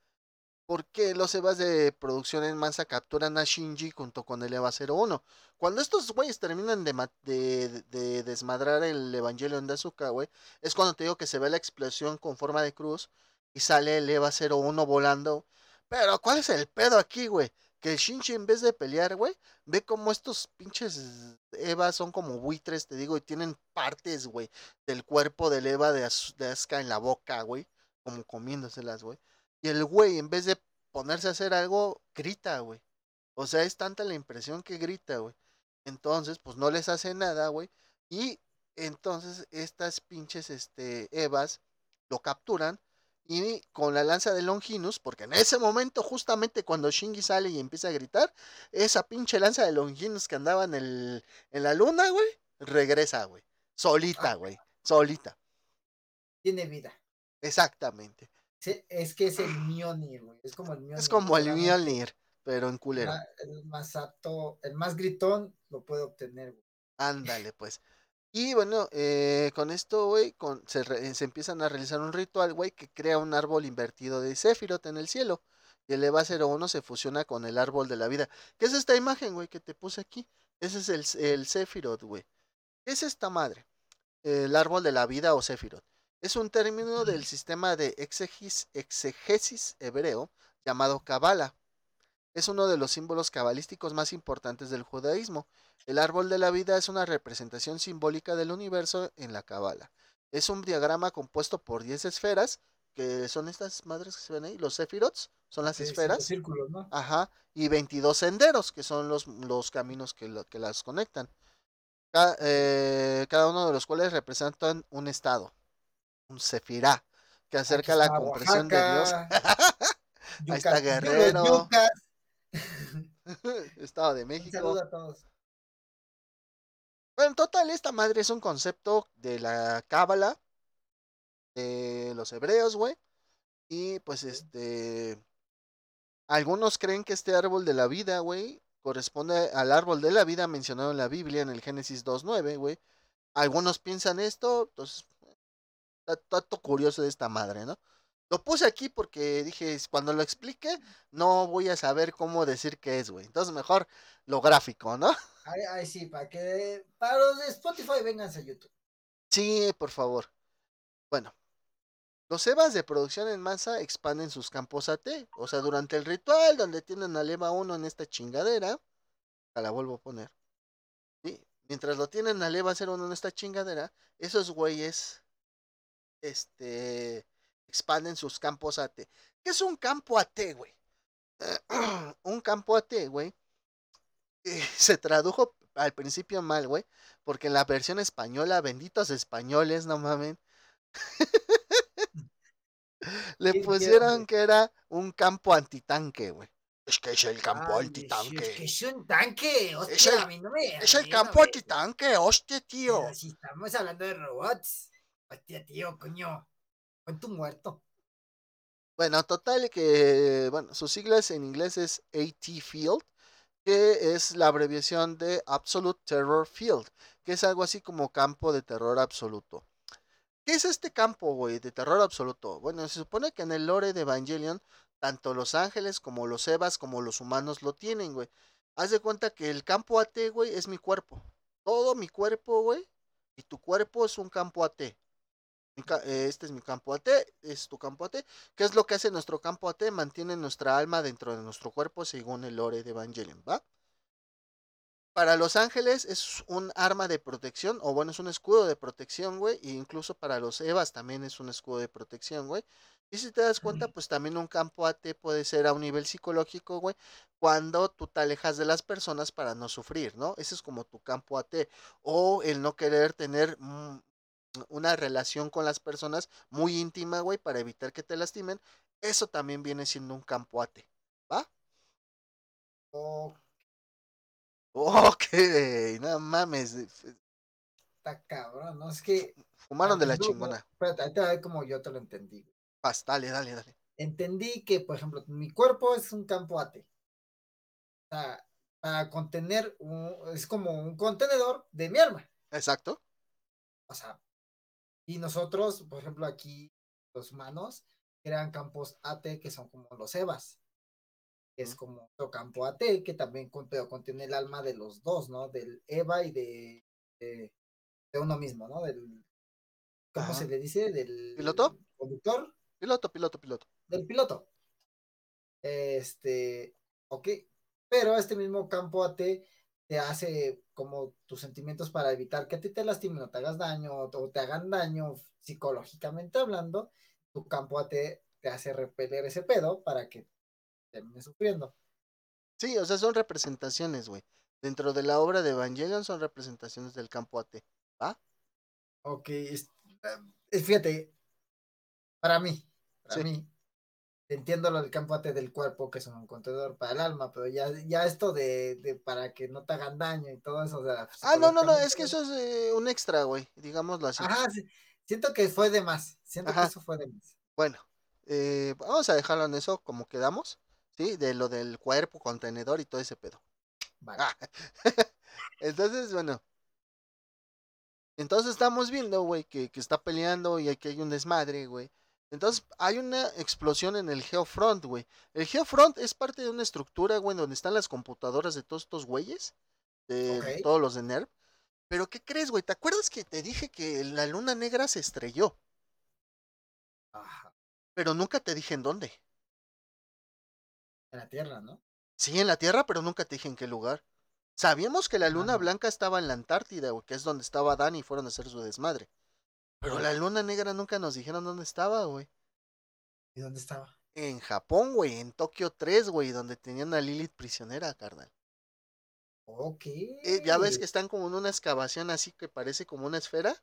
Porque los EVAs de producción en masa capturan a Shinji junto con el EVA 01. Cuando estos güeyes terminan de, de, desmadrar el Evangelion de Azuka, güey, es cuando te digo que se ve la explosión con forma de cruz y sale el EVA 01 volando. Pero, ¿cuál es el pedo aquí, güey? Que Shinji en vez de pelear, güey, ve como estos pinches Eva son como buitres, te digo, y tienen partes, güey, del cuerpo del Eva de, de Asuka en la boca, güey, como comiéndoselas, güey. Y el güey, en vez de ponerse a hacer algo, grita, güey. O sea, es tanta la impresión que grita, güey. Entonces, pues no les hace nada, güey. Y entonces estas pinches este, Evas lo capturan y con la lanza de Longinus, porque en ese momento, justamente cuando Shinji sale y empieza a gritar, esa pinche lanza de Longinus que andaba en, el, en la luna, güey, regresa, güey. Solita, ah. güey. Solita. Tiene vida. Exactamente. es que es el Mjolnir, güey. Es como el Mjolnir. Es como el Mjolnir, pero en culero. El más apto, el más gritón lo puede obtener, güey. Ándale, pues. Y bueno, eh, con esto, güey, se, se, empiezan a realizar un ritual, güey, que crea un árbol invertido de Sephiroth en el cielo. Y el EVA 01 se fusiona con el árbol de la vida. ¿Qué es esta imagen, güey, que te puse aquí? Ese es el, el Sephiroth, güey. ¿Qué es esta madre? El árbol de la vida o Sephiroth. Es un término del sistema de exegesis hebreo llamado Kabbalah es uno de los símbolos cabalísticos más importantes del judaísmo. El árbol de la vida es una representación simbólica del universo en la Kabbalah. Es un diagrama compuesto por 10 esferas, que son estas madres que se ven ahí, los sefirots, son las esferas. círculos, ¿no? Ajá, y 22 senderos, que son los, los caminos que, que las conectan. Cada, eh, cada, uno de los cuales representan un estado, un sefirá, que acerca la comprensión de Dios. [laughs] Ahí está Guerrero. [laughs] Estado de Un México. saludo a todos. Bueno, en total, esta madre es un concepto de la cábala de los hebreos, güey. Y pues este. Algunos creen que este árbol de la vida, güey, corresponde al árbol de la vida mencionado en la Biblia en el Génesis 2.9, güey. Algunos piensan esto, entonces. Tanto curioso de esta madre, ¿no? Lo puse aquí porque dije, cuando lo explique, no voy a saber cómo decir qué es, güey. Entonces mejor lo gráfico, ¿no? Ay, ay, sí, para que. Para los de Spotify, vénganse a YouTube. Sí, por favor. Bueno, los EVAs de producción en masa expanden sus campos AT. O sea, durante el ritual donde tienen al EVA 1 en esta chingadera, la vuelvo a poner. ¿sí? Mientras lo tienen al EVA 01 en esta chingadera, esos güeyes este, expanden sus campos AT. ¿Qué es un campo AT, güey? [clears throat] un campo AT, güey. [laughs] se tradujo al principio mal, güey. Porque en la versión española, benditos españoles, no mamen. [laughs] Le pusieron que era un campo antitanque, güey. Es que es el campo Ay, antitanque. Es que es un tanque, hostia, Es el- a mí no me- Es a el mí no campo me- antitanque, hostia, tío. Pero si estamos hablando de robots. Hostia, tío, coño. Tu muerto. Bueno, total que, bueno, sus siglas en inglés es AT Field, que es la abreviación de Absolute Terror Field, que es algo así como campo de terror absoluto. ¿Qué es este campo, güey, de terror absoluto? Bueno, se supone que en el lore de Evangelion, tanto los ángeles como los Evas como los humanos lo tienen, güey. Haz de cuenta que el campo AT, güey, es mi cuerpo. Todo mi cuerpo, güey, y tu cuerpo es un campo AT. Eh, Este es mi campo AT, es tu campo AT. ¿Qué es lo que hace nuestro campo AT? Mantiene nuestra alma dentro de nuestro cuerpo según el lore de Evangelion, ¿va? Para los ángeles es un arma de protección, o bueno, es un escudo de protección, güey. E incluso para los Evas también es un escudo de protección, güey. Y si te das cuenta, pues también un campo AT puede ser a un nivel psicológico, güey, cuando tú te alejas de las personas para no sufrir, ¿no? Ese es como tu campo AT. O el no querer tener mm, una relación con las personas muy íntima, güey, para evitar que te lastimen. Eso también viene siendo un campo AT, ¿va? Oh, Ok, no mames, está cabrón, ¿no? Es que. fumaron de la chingona. Espérate, ahí te va a ver como yo te lo entendí. Vas, dale, dale, dale. Entendí que, por ejemplo, mi cuerpo es un campo AT. O sea, para contener, un- es como un contenedor de mi alma. Exacto. O sea, y nosotros, por ejemplo, aquí, los humanos, crean campos AT que son como los EVAs. que Es como otro campo AT que también contiene el alma de los dos, ¿no? Del EVA y de, de, de uno mismo, ¿no? Del, ¿cómo Ajá. se le dice? Del ¿Piloto? conductor, Piloto, piloto, piloto. del piloto. Este, ok, pero este mismo campo AT te hace como tus sentimientos para evitar que a ti te lastimen o te hagas daño o te hagan daño psicológicamente hablando, tu campo AT te hace repeler ese pedo para que termines sufriendo. Sí, o sea, son representaciones, güey. Dentro de la obra de Evangelion son representaciones del campo AT. ¿Va? Ok, eh, fíjate, para mí, para Sí. mí, entiendo lo del campo AT del cuerpo, que es un contenedor para el alma, pero ya, ya esto de, de para que no te hagan daño y todo eso, o sea, Ah, no, no, no, es que eso es eh, un extra, güey. Digámoslo así. Ajá, sí, siento que fue de más, siento Ajá. que eso fue de más. Bueno, eh, vamos a dejarlo en eso como quedamos. ¿Sí? De lo del cuerpo, contenedor y todo ese pedo. Vale. Ah, [laughs] Entonces, bueno. Entonces estamos viendo, güey, que, que está peleando y aquí hay un desmadre, güey. Entonces hay una explosión en el Geofront, güey. El Geofront es parte de una estructura, güey, donde están las computadoras de todos estos güeyes. De todos los de NERV. Pero ¿qué crees, güey? ¿Te acuerdas que te dije que la luna negra se estrelló? Ajá, Pero nunca te dije en dónde. en la Tierra, ¿no? Sí, en la Tierra, pero nunca te dije en qué lugar. Sabíamos que la luna Ajá. blanca estaba en la Antártida, güey, que es donde estaba Dan y fueron a hacer su desmadre. Pero la luna negra nunca nos dijeron dónde estaba, güey. ¿Y dónde estaba? En Japón, güey, en Tokio 3, güey, donde tenían a Lilith prisionera, carnal. Ok. Eh, ya ves que están como en una excavación así que parece como una esfera.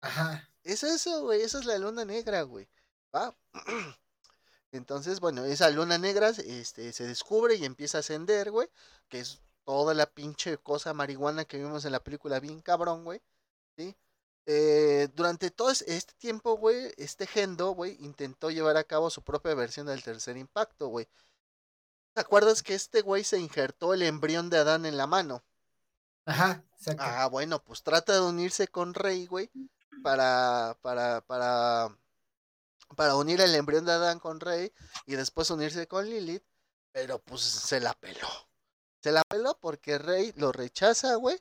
Ajá. Es eso, güey, esa es la luna negra, güey. ¿Va? [clears throat] Entonces, bueno, esa luna negra este, se descubre y empieza a ascender, güey, que es toda la pinche cosa marihuana que vimos en la película, bien cabrón, güey, ¿sí? Eh, durante todo este tiempo, güey, este Gendo, güey, intentó llevar a cabo su propia versión del tercer impacto, güey. ¿Te acuerdas que este güey se injertó el embrión de Adán en la mano? Ajá, exacto. Ah, bueno, pues trata de unirse con Rey, güey, para, para, para, para unir el embrión de Adán con Rey y después unirse con Lilith, pero pues se la peló. Se la peló porque Rey lo rechaza, güey,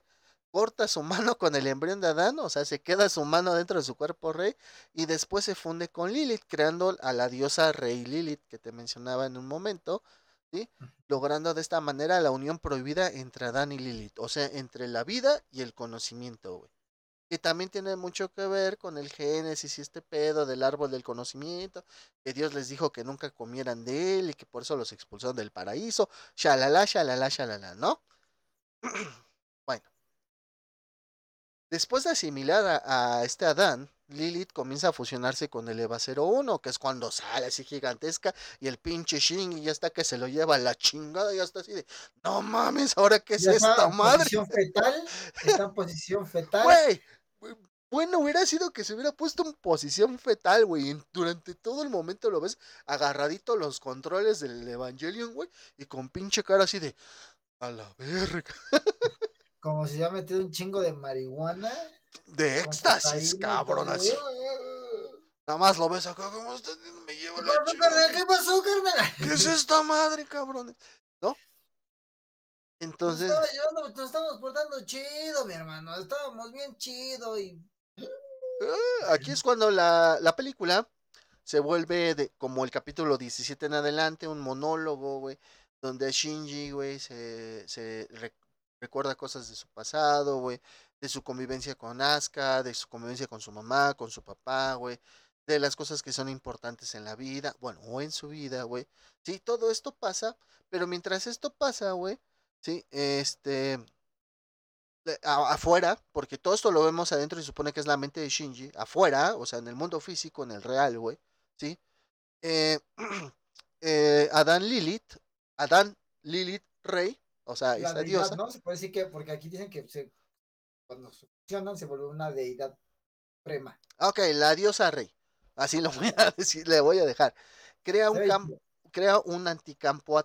corta su mano con el embrión de Adán, o sea, se queda su mano dentro de su cuerpo Rey y después se funde con Lilith, creando a la diosa Rey Lilith que te mencionaba en un momento, ¿sí? Logrando de esta manera la unión prohibida entre Adán y Lilith, o sea, entre la vida y el conocimiento, güey. Que también tiene mucho que ver con el Génesis y este pedo del árbol del conocimiento, que Dios les dijo que nunca comieran de él y que por eso los expulsaron del paraíso, shalala, shalala, shalala, ¿no? [clears throat] Después de asimilar a, a este Adán, Lilith comienza a fusionarse con el Eva 01, que es cuando sale así gigantesca y el pinche Shingy ya está que se lo lleva a la chingada, ya está así de, no mames, ahora qué es esta en madre. Posición fetal, está en posición fetal. Güey, bueno hubiera sido que se hubiera puesto en posición fetal, güey, y durante todo el momento lo ves agarradito los controles del Evangelion, güey, y con pinche cara así de, a la verga, [laughs] Como si ya ha metido un chingo de marihuana. de éxtasis, cabrón, así. Nada más lo ves acá, como me llevo ¿Qué la pasó? ¿Qué pasó, carnal? ¿Qué es esta madre, cabrón? ¿No? Entonces, llevando, nos estábamos portando chido, mi hermano. Estábamos bien chido y. ah, aquí es cuando la, la película se vuelve de, como el capítulo 17 en adelante, un monólogo, güey, donde Shinji, güey, se, se re- recuerda cosas de su pasado, güey, de su convivencia con Asuka, de su convivencia con su mamá, con su papá, güey, de las cosas que son importantes en la vida, bueno, o en su vida, güey. Sí, todo esto pasa, pero mientras esto pasa, güey, sí, este, a- afuera, porque todo esto lo vemos adentro y supone que es la mente de Shinji, afuera, o sea, en el mundo físico, en el real, güey, ¿sí? Eh, [clears throat] eh, Adán Lilith, Adán Lilith Rey, o sea, La deidad, diosa. ¿no? Se puede decir que, porque aquí dicen que se, cuando se fusionan se vuelve una deidad suprema. Ok, la diosa Rey, así lo voy a [laughs] decir, le voy a dejar. Crea un, Se ve cam- chido. crea un anticampo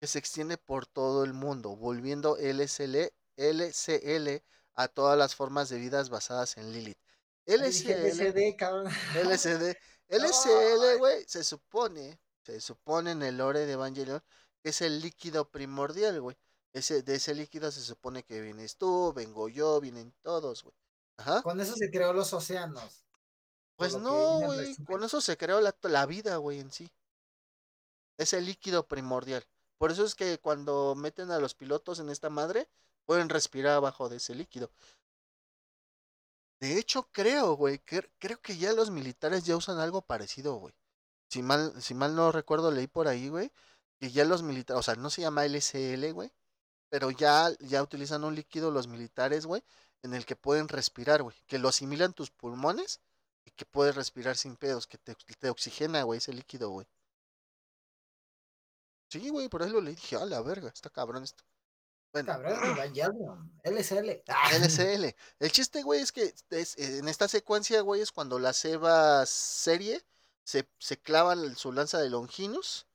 que se extiende por todo el mundo, volviendo LSL, LCL a todas las formas de vidas basadas en Lilith. LSL, LSD, cabrón. LSD. LSL, [laughs] güey, se supone, se supone en el lore de Evangelion es el líquido primordial, güey. Ese, de ese líquido se supone que vienes tú, vengo yo, vienen todos, güey. Ajá. Con eso se creó los océanos. Pues no, güey, con eso se creó la, la vida, güey, en sí. Es el líquido primordial. Por eso es que cuando meten a los pilotos en esta madre, pueden respirar abajo de ese líquido. De hecho, creo, güey, que, creo que ya los militares ya usan algo parecido, güey. Si mal, si mal no recuerdo, leí por ahí, güey, que ya los militares, o sea, no se llama LCL, güey, pero ya, ya utilizan un líquido los militares, güey, en el que pueden respirar, güey, que lo asimilan tus pulmones y que puedes respirar sin pedos, que te, te oxigena, güey, ese líquido, güey. Sí, güey, por ahí lo leí, dije, a la verga, está cabrón esto. Bueno, Cabrón, Evangelion, LSL. Ah, LSL. [laughs] El chiste, güey, es que es- en esta secuencia, güey, es cuando la Seba serie se, el- su lanza de Longinus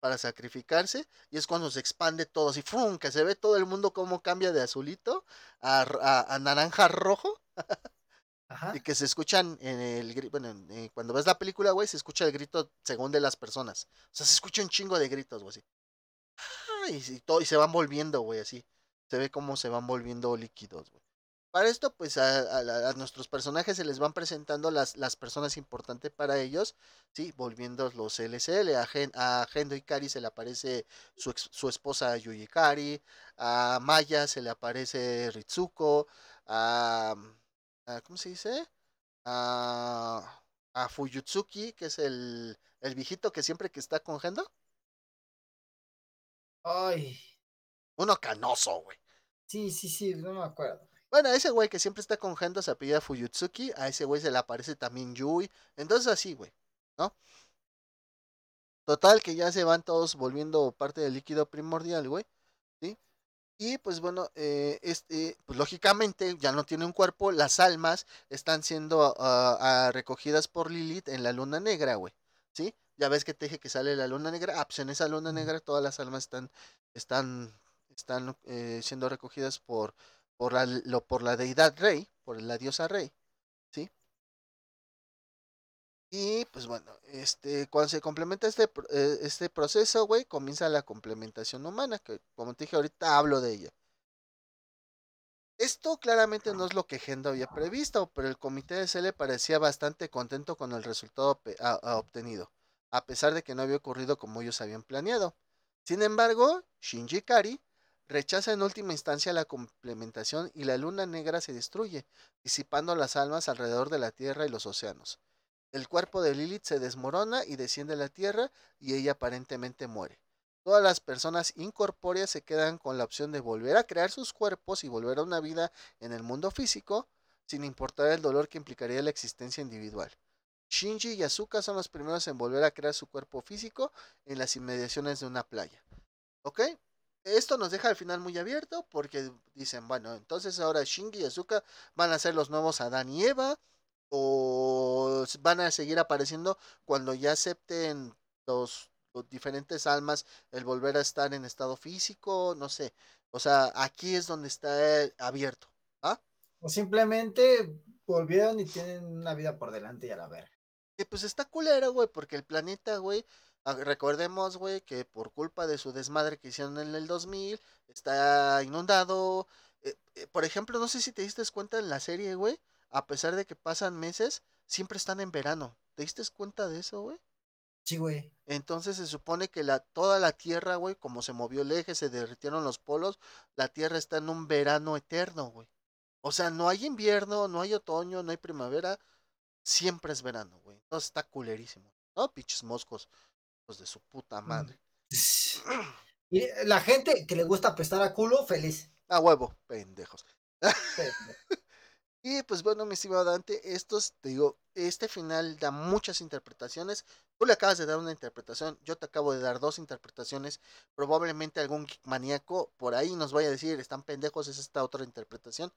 para sacrificarse y es cuando se expande todo así, ¡fum! que se ve todo el mundo como cambia de azulito a, a- a naranja rojo Ajá. y que se escuchan en el bueno, en- eh, cuando ves la película, güey, se escucha el grito según de las personas. O sea, se escucha un chingo de gritos, güey, así. Y, y todo, y se van volviendo, güey, así. Se ve cómo se van volviendo líquidos, güey. Para esto, pues a, a a nuestros personajes se les van presentando las, las personas importantes para ellos, ¿sí? Volviendo los LSL. A, Gen, a Gendo Ikari se le aparece su, ex- su esposa Yuyikari. A Maya se le aparece Ritsuko. A, a- ¿Cómo se dice? A, a Fuyutsuki, que es el, el viejito que siempre que está con Gendo. Ay, Uno canoso, güey. sí, sí, sí, no me acuerdo. Bueno, a ese güey que siempre está con Gendo se apellida Fuyutsuki, a ese güey se le aparece también Yui, entonces así, güey, ¿no? Total, que ya se van todos volviendo parte del líquido primordial, güey. ¿Sí? Y pues bueno, eh, este, pues lógicamente ya no tiene un cuerpo, las almas están siendo uh, recogidas por Lilith en la luna negra, güey. ¿Sí? Ya ves que te dije que sale la luna negra. Ah, pues en esa luna negra todas las almas están, están, están eh, siendo recogidas por, por, la, lo, por la deidad rey, por la diosa rey. ¿Sí? Y pues bueno, este, cuando se complementa este, eh, este proceso, güey, comienza la complementación humana, que como te dije ahorita hablo de ella. Esto claramente no es lo que Gendo había previsto, pero el comité de CL parecía bastante contento con el resultado obtenido, a pesar de que no había ocurrido como ellos habían planeado. Sin embargo, Shinji Kari rechaza en última instancia la complementación y la luna negra se destruye, disipando las almas alrededor de la Tierra y los océanos. El cuerpo de Lilith se desmorona y desciende a la tierra y ella aparentemente muere. Todas las personas incorpóreas se quedan con la opción de volver a crear sus cuerpos y volver a una vida en el mundo físico, sin importar el dolor que implicaría la existencia individual. Shinji y Asuka son los primeros en volver a crear su cuerpo físico en las inmediaciones de una playa. ¿Ok? Esto nos deja al final muy abierto porque dicen, bueno, entonces ahora Shinji y Asuka van a ser los nuevos Adán y Eva o van a seguir apareciendo cuando ya acepten los, diferentes almas el volver a estar en estado físico, no sé. O sea, aquí es donde está abierto. ¿ah? O simplemente volvieron y tienen una vida por delante y a la ver. Que pues está culero, güey, porque el planeta, güey, recordemos, güey, que por culpa de su desmadre que hicieron en el 2000, está inundado. Eh, eh, por ejemplo, no sé si te diste cuenta en la serie, güey, a pesar de que pasan meses, siempre están en verano. ¿Te diste cuenta de eso, güey? Sí, güey. Entonces se supone que la, toda la Tierra, güey, como se movió el eje, se derritieron los polos, la Tierra está en un verano eterno, güey. O sea, no hay invierno, no hay otoño, no hay primavera, siempre es verano, güey. Entonces está culerísimo. ¿No? Pinches moscos, de su puta mm. madre. [clears throat] Y la gente que le gusta apestar a culo, feliz. A huevo, pendejos. [laughs] Y pues bueno, mi estimado Dante, estos, te digo, este final da muchas interpretaciones. Tú le acabas de dar una interpretación, yo te acabo de dar dos interpretaciones. Probablemente algún maníaco por ahí nos vaya a decir, están pendejos, es esta otra interpretación.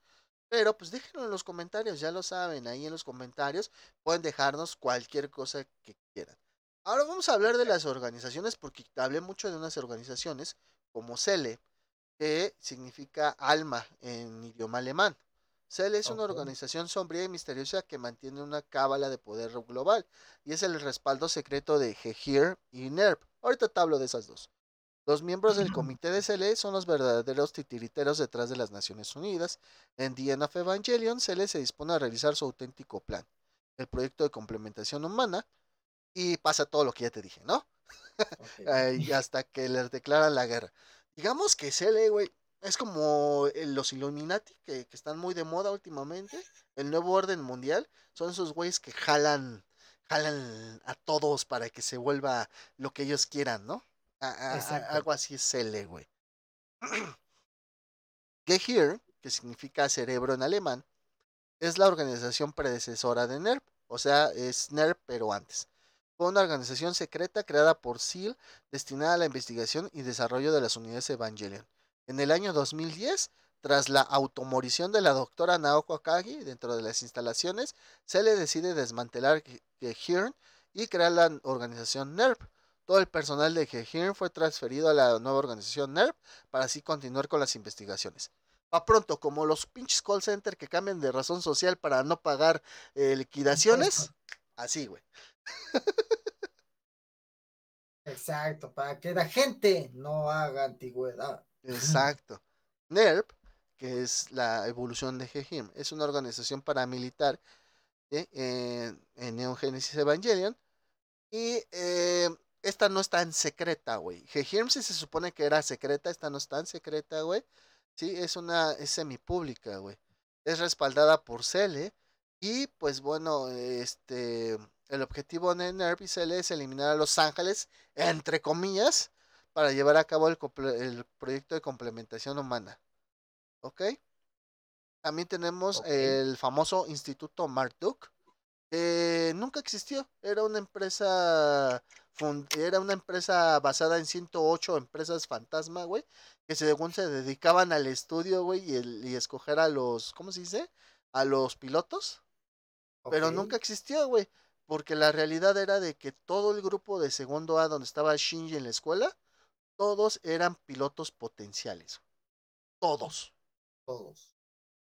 Pero pues déjenlo en los comentarios, ya lo saben, ahí en los comentarios pueden dejarnos cualquier cosa que quieran. Ahora vamos a hablar de las organizaciones, porque hablé mucho de unas organizaciones como CELE, que significa alma en idioma alemán. CEL es una organización sombría y misteriosa que mantiene una cábala de poder global y es el respaldo secreto de Gehir y NERP. Ahorita te hablo de esas dos. Los miembros del [clears throat] comité de CELE son los verdaderos titiriteros detrás de las Naciones Unidas. En The End of Evangelion, CELE se dispone a realizar su auténtico plan, el proyecto de complementación humana, y pasa todo lo que ya te dije, ¿no? y hasta que les declaran la guerra. Digamos que CELE, güey, es como los Illuminati que, están muy de moda últimamente. El nuevo orden mundial. Son esos güeyes que jalan, jalan a todos para que se vuelva lo que ellos quieran, ¿no? algo así es Cele, güey. [clears throat] Gehir, que significa cerebro en alemán, es la organización predecesora de NERP. O sea, es NERP, pero antes. Fue una organización secreta creada por SEAL destinada a la investigación y desarrollo de las unidades Evangelion en el año 2010, tras la automorición de la doctora Naoko Akagi dentro de las instalaciones, se le decide desmantelar Gehirn y crear la organización NERP. Todo el personal de Gehirn fue transferido a la nueva organización NERP para así continuar con las investigaciones. A pronto, como los pinches call center que cambian de razón social para no pagar eh, liquidaciones, así, güey. Exacto, para que la gente no haga antigüedad. Exacto. NERP, que es la evolución de Gehim, es una organización paramilitar en, Neon Genesis Evangelion. Y eh, esta no está en secreta, güey. Gehim sí se supone que era secreta, esta no está en secreta, güey. Sí, es una, es semipública, güey. Es respaldada por Cele. Y pues bueno, este, el objetivo de Cele es eliminar a Los Ángeles, entre comillas, para llevar a cabo el, proyecto de complementación humana. ¿Ok? También tenemos el famoso Instituto Marduk, Eh, nunca existió. Era una empresa. Era una empresa basada en 108 empresas fantasma, güey. Que según se dedicaban al estudio, güey, y, el, y escoger a los. ¿Cómo se dice? A los pilotos. Pero nunca existió, güey. Porque la realidad era de que todo el grupo de segundo A donde estaba Shinji en la escuela, todos eran pilotos potenciales. Todos. Todos.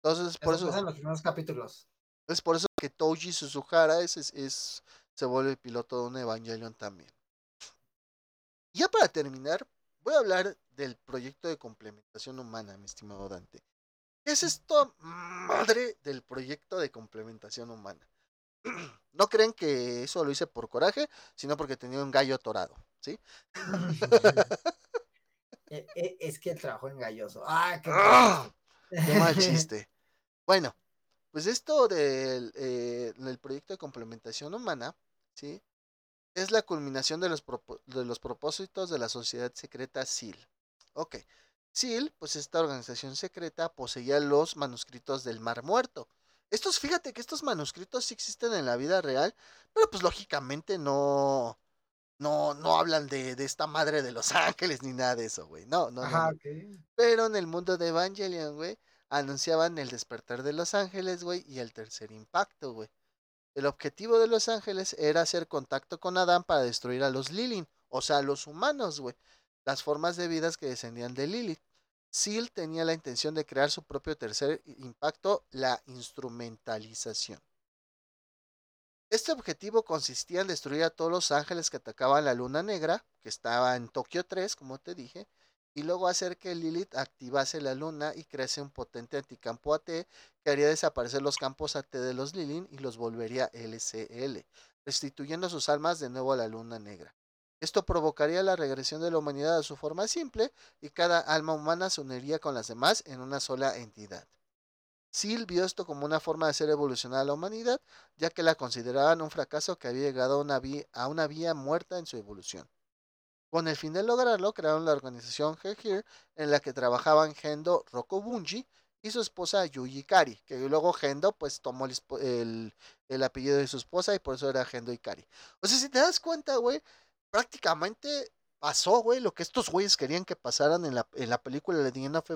Entonces, por eso. en los primeros capítulos. Es por eso que Toji Suzuhara es, es, se vuelve el piloto de un Evangelion también. Ya para terminar, voy a hablar del proyecto de complementación humana, mi estimado Dante. ¿Qué es esto, madre del proyecto de complementación humana? [clears throat] No creen que eso lo hice por coraje, sino porque tenía un gallo atorado, ¿sí? [laughs] E, e, es que trabajó en galloso. ¡Ah, qué, ¡Ah! qué mal [laughs] chiste! Bueno, pues esto del, eh, proyecto de complementación humana, ¿sí? Es la culminación de los, de los propósitos de la sociedad secreta SEAL. Ok, SEAL, pues esta organización secreta poseía los manuscritos del Mar Muerto. Estos, fíjate que estos manuscritos sí existen en la vida real, pero pues lógicamente no, no, no hablan de, de esta madre de los [laughs] ángeles ni nada de eso, güey. No, no, no. Pero en el mundo de Evangelion, güey, anunciaban el despertar de los ángeles, güey, y el tercer impacto, güey. El objetivo de los ángeles era hacer contacto con Adán para destruir a los Lilin, o sea, a los humanos, güey, las formas de vidas que descendían de Lilith. Seal tenía la intención de crear su propio tercer impacto, la instrumentalización. Este objetivo consistía en destruir a todos los ángeles que atacaban la luna negra, que estaba en Tokio 3, como te dije, y luego hacer que Lilith activase la luna y crease un potente anticampo AT que haría desaparecer los campos AT de los Lilin y los volvería LCL, restituyendo sus almas de nuevo a la luna negra. Esto provocaría la regresión de la humanidad a su forma simple y cada alma humana se uniría con las demás en una sola entidad. Sil vio esto como una forma de hacer evolucionar a la humanidad, ya que la consideraban un fracaso que había llegado a una, vía, a una vía muerta en su evolución. Con el fin de lograrlo, crearon la organización Hegir, en la que trabajaban Gendo Rokobunji y su esposa Yuji Kari, que luego Gendo pues tomó el, el, apellido de su esposa y por eso era Gendo Ikari. O sea, si te das cuenta, güey, prácticamente pasó, güey, lo que estos güeyes querían que pasaran en la, en la película de Legend of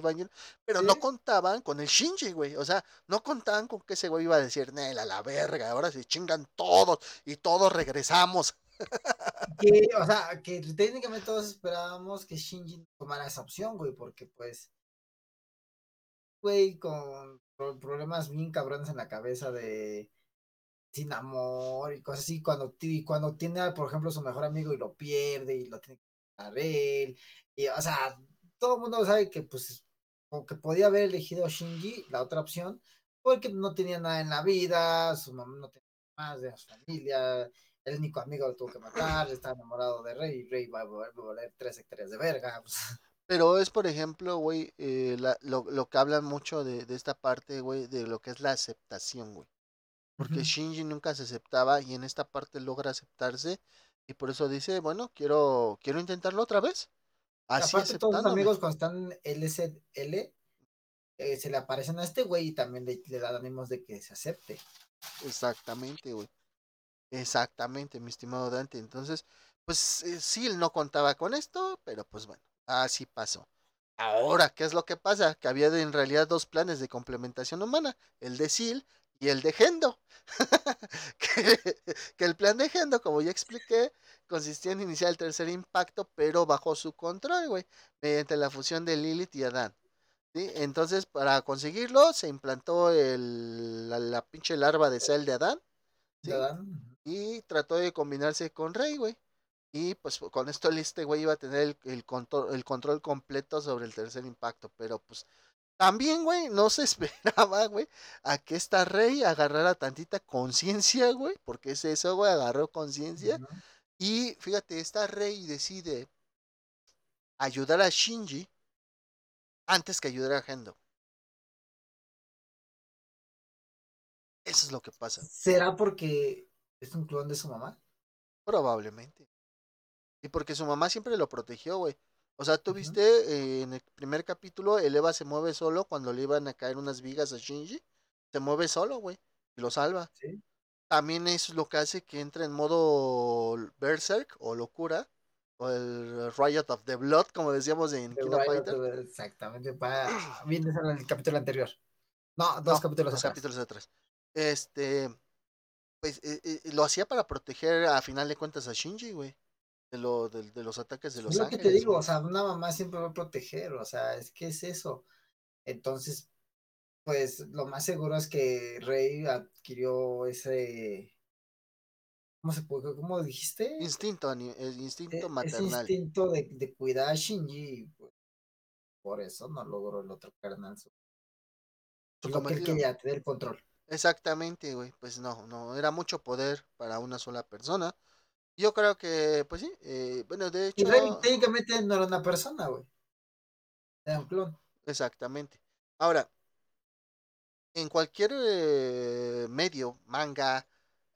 pero no contaban con el Shinji, güey, o sea, no contaban con que ese güey iba a decir, Nel, a la verga, ahora se chingan todos y todos regresamos [laughs] que, o sea, que técnicamente todos esperábamos que Shinji tomara esa opción, güey, porque pues, güey, con problemas bien cabrones en la cabeza de sin amor y cosas así, cuando, cuando tiene, por ejemplo, su mejor amigo y lo pierde y lo tiene que a él, y, o sea, todo el mundo sabe que, pues, como que podía haber elegido Shinji, la otra opción, porque no tenía nada en la vida, su mamá no tenía más de su familia, el único amigo lo tuvo que matar, está enamorado de Rey, Rey va a volver tres hectáreas de verga. Pero es, por ejemplo, güey, eh, lo, lo, que hablan mucho de, de esta parte, güey, de lo que es la aceptación, güey. Porque Shinji nunca se aceptaba y en esta parte logra aceptarse y por eso dice, bueno, quiero, quiero intentarlo otra vez. Así Aparte, todos los amigos cuando están LSL eh, se le aparecen a este güey y también le, le dan ánimos de que se acepte. Exactamente, güey. Exactamente, mi estimado Dante. Entonces, pues eh, sí, él no contaba con esto, pero pues bueno, así pasó. Ahora, ¿qué es lo que pasa? Que había en realidad dos planes de complementación humana, el de Sil y el de Gendo. [laughs] que, que, el plan de Gendo, como ya expliqué, consistía en iniciar el tercer impacto, pero bajo su control, güey, mediante la fusión de Lilith y Adán. ¿sí? Entonces, para conseguirlo, se implantó el, la, pinche larva de cel de Adán. ¿sí? Adán y trató de combinarse con Rey, güey. Y pues con esto este güey iba a tener el, control, el control completo sobre el tercer impacto. Pero pues también, güey, no se [laughs] esperaba, güey, a que esta Rey agarrara tantita conciencia, güey. Porque es eso, güey, agarró conciencia. Y fíjate, esta Rey decide ayudar a Shinji antes que ayudar a Gendo. Eso es lo que pasa. ¿Será porque ¿Es un clon de su mamá? Probablemente. Y porque su mamá siempre lo protegió, güey. O sea, tú viste eh, en el primer capítulo, el Eva se mueve solo cuando le iban a caer unas vigas a Shinji. Se mueve solo, güey. Y lo salva. ¿Sí? también es lo que hace que entre en modo Berserk o locura, o el Riot of the Blood, como decíamos en King of Fighter. Exactamente, para... [clears throat] En el capítulo anterior. No, dos No, capítulos dos atrás. capítulos atrás. Este, pues eh, eh, lo hacía para proteger a final de cuentas a Shinji, güey. De, lo, de, de los ataques de Es los lo que ángeles. te digo, o sea, una mamá siempre va a proteger, o sea, es que es eso. Entonces, pues lo más seguro es que Rey adquirió ese, ¿cómo se puede, cómo dijiste? Instinto, el E- instinto ese maternal. instinto de, de cuidar a Shinji, pues, por eso no logró el otro carnal. su- Lo que él quería, tener el control. Exactamente, güey. Pues no, no, era mucho poder para una sola persona. Yo creo que, pues sí, eh, bueno, de Y hecho, Rey técnicamente no era una persona, güey. Era un clon. exactamente. Ahora, en cualquier eh, medio, manga,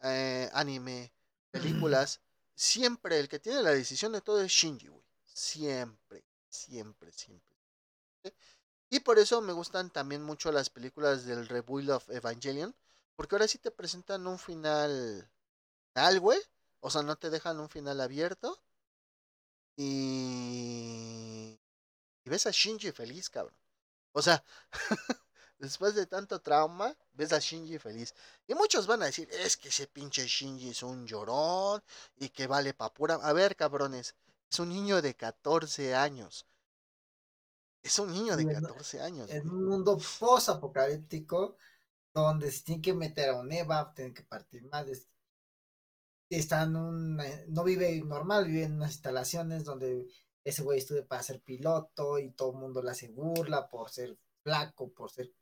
eh, anime, [clears throat] películas, siempre el que tiene la decisión de todo es Shinji, güey. Siempre, siempre, siempre. Y por eso me gustan también mucho las películas del Rebuild of Evangelion, porque ahora sí te presentan un final tal, güey. O sea, no te dejan un final abierto. Y... y ves a Shinji feliz, cabrón. O sea, [laughs] después de tanto trauma, ves a Shinji feliz. Y muchos van a decir, es que ese pinche Shinji es un llorón y que vale pa' pura... A ver, cabrones, es un niño de 14 años. Es un niño de Y en- 14 años. En un mundo post-apocalíptico, donde se tiene que meter a un EVA, tienen que partir madres. Está en un, eh, no vive normal, vive en unas instalaciones donde ese güey estudia para ser piloto y todo el mundo le hace burla por ser flaco, por ser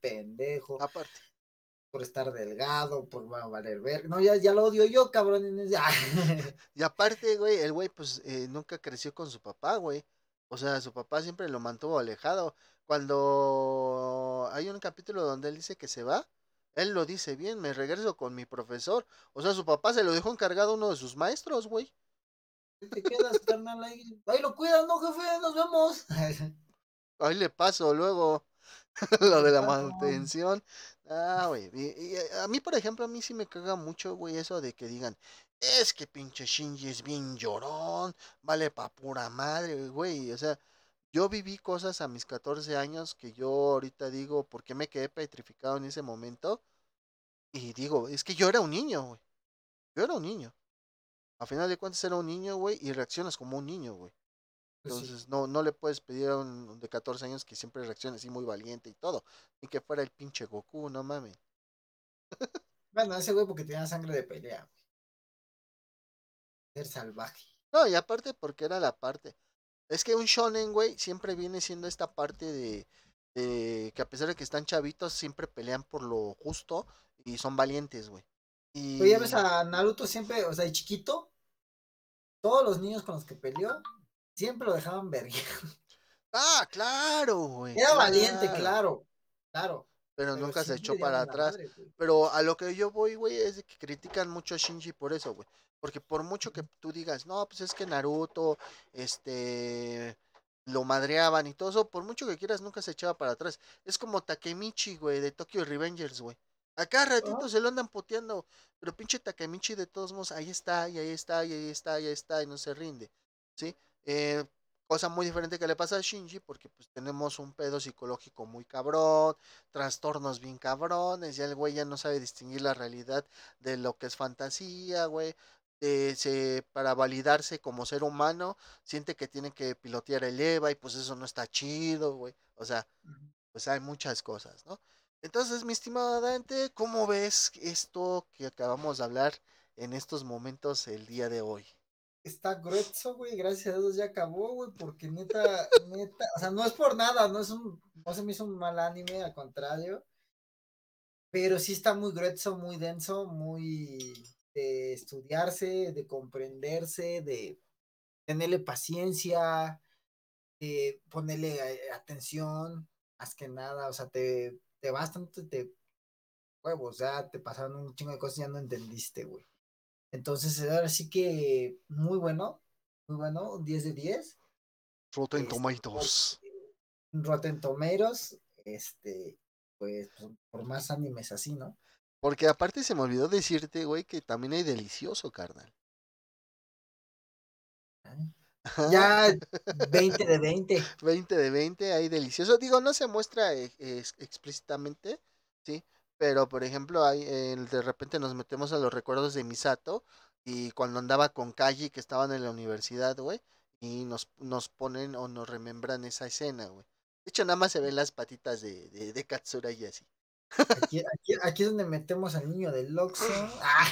pendejo, Aparte. por estar delgado, por valer ver. No, ya, ya lo odio yo, cabrón. Ya. [laughs] Y aparte, güey, el güey pues eh, nunca creció con su papá, güey. O sea, su papá siempre lo mantuvo alejado. Cuando hay un capítulo donde él dice que se va, él lo dice bien, me regreso con mi profesor. O sea, su papá se lo dejó encargado a uno de sus maestros, güey. Te quedas, carnal, ahí. Ahí lo cuidas, no, jefe, nos vemos. [laughs] Ahí le paso luego [laughs] lo de la manutención. Ah, güey. Y, y a mí, por ejemplo, a mí sí me caga mucho, güey, eso de que digan, es que pinche Shinji es bien llorón, vale pa' pura madre, güey. O sea, yo viví cosas a mis 14 años que yo ahorita digo, ¿por qué me quedé petrificado en ese momento? Y digo, es que yo era un niño, güey. Yo era un niño. A final de cuentas era un niño, güey, y reaccionas como un niño, güey. Pues sí. Entonces no, no le puedes pedir a un de 14 años que siempre reaccione así muy valiente y todo. Ni que fuera el pinche Goku, no mames. Bueno, ese güey porque tenía sangre de pelea. güey. Ser salvaje. No, y aparte porque era la parte. Es que un shonen, güey, siempre viene siendo esta parte de, de que a pesar de que están chavitos, siempre pelean por lo justo y son valientes, güey. Y... Tú ya ves a Naruto siempre, o sea, de chiquito, todos los niños con los que peleó, siempre lo dejaban ver. Ah, claro, güey. Era valiente, claro, claro. Pero, nunca se echó para atrás. madre. Pero a lo que yo voy, güey, es de que critican mucho a Shinji por eso, güey. Porque por mucho que tú digas, no, pues es que Naruto, este, lo madreaban y todo eso, por mucho que quieras, nunca se echaba para atrás. Es como Takemichi, güey, de Tokyo Revengers, güey. Acá ratito Ajá. se lo andan puteando, pero pinche Takemichi de todos modos, ahí está, y ahí está, y ahí está, y ahí está, y no se rinde, ¿sí? Eh, cosa muy diferente que le pasa a Shinji, porque pues tenemos un pedo psicológico muy cabrón, trastornos bien cabrones, ya el güey ya no sabe distinguir la realidad de lo que es fantasía, güey. Eh, se, para validarse como ser humano, siente que tiene que pilotear el EVA y pues eso no está chido, güey. O sea, pues hay muchas cosas, ¿no? Entonces, mi estimado Dante, ¿cómo ves esto que acabamos de hablar en estos momentos el día de hoy? Está grueso, güey, gracias a Dios ya acabó, güey, porque neta, [laughs] neta, o sea, no es por nada, no es un, no se me hizo un mal anime, al contrario, pero sí está muy grueso, muy denso, muy de estudiarse, de comprenderse, de tenerle paciencia, de ponerle eh, atención, más que nada, o sea, te, te bastante, te huevos, ya te pasaron un chingo de cosas y ya no entendiste, güey. Entonces, ahora sí que muy bueno, muy bueno, un 10 de 10. Rotten Este, Tomatoes. Rotten Tomatoes, este, pues, por- por más animes así, ¿no? Porque aparte se me olvidó decirte, güey, que también hay delicioso, carnal. Ya [laughs] 20 de 20. 20 de 20, hay delicioso. Digo, no se muestra eh, explícitamente, ¿sí? Pero, por ejemplo, hay, eh, de repente nos metemos a los recuerdos de Misato y cuando andaba con Kaji, que estaban en la universidad, güey, y nos, nos ponen o nos remembran esa escena, güey. De hecho, nada más se ven las patitas de, de, de Katsura y así. Aquí, aquí, aquí es donde metemos al niño del Oxxo. [laughs] Ah.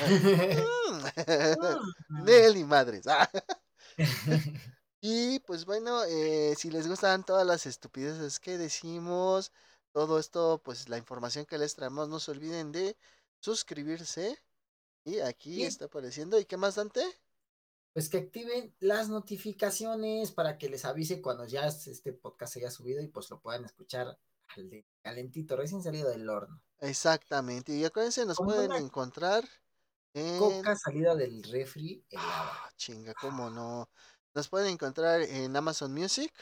Mm. [laughs] Nel y madres. [laughs] Y pues bueno, eh, si les gustan todas las estupideces que decimos, todo esto, pues la información que les traemos, no se olviden de suscribirse. Y aquí está apareciendo. ¿Y qué más, Dante? Pues que activen las notificaciones para que les avise cuando ya este podcast se haya subido y pues lo puedan escuchar al de calentito, recién salido del horno. Exactamente. Y acuérdense, nos pueden una encontrar en... Coca salida del refri. Ah, chinga, cómo no. Nos pueden encontrar en Amazon Music,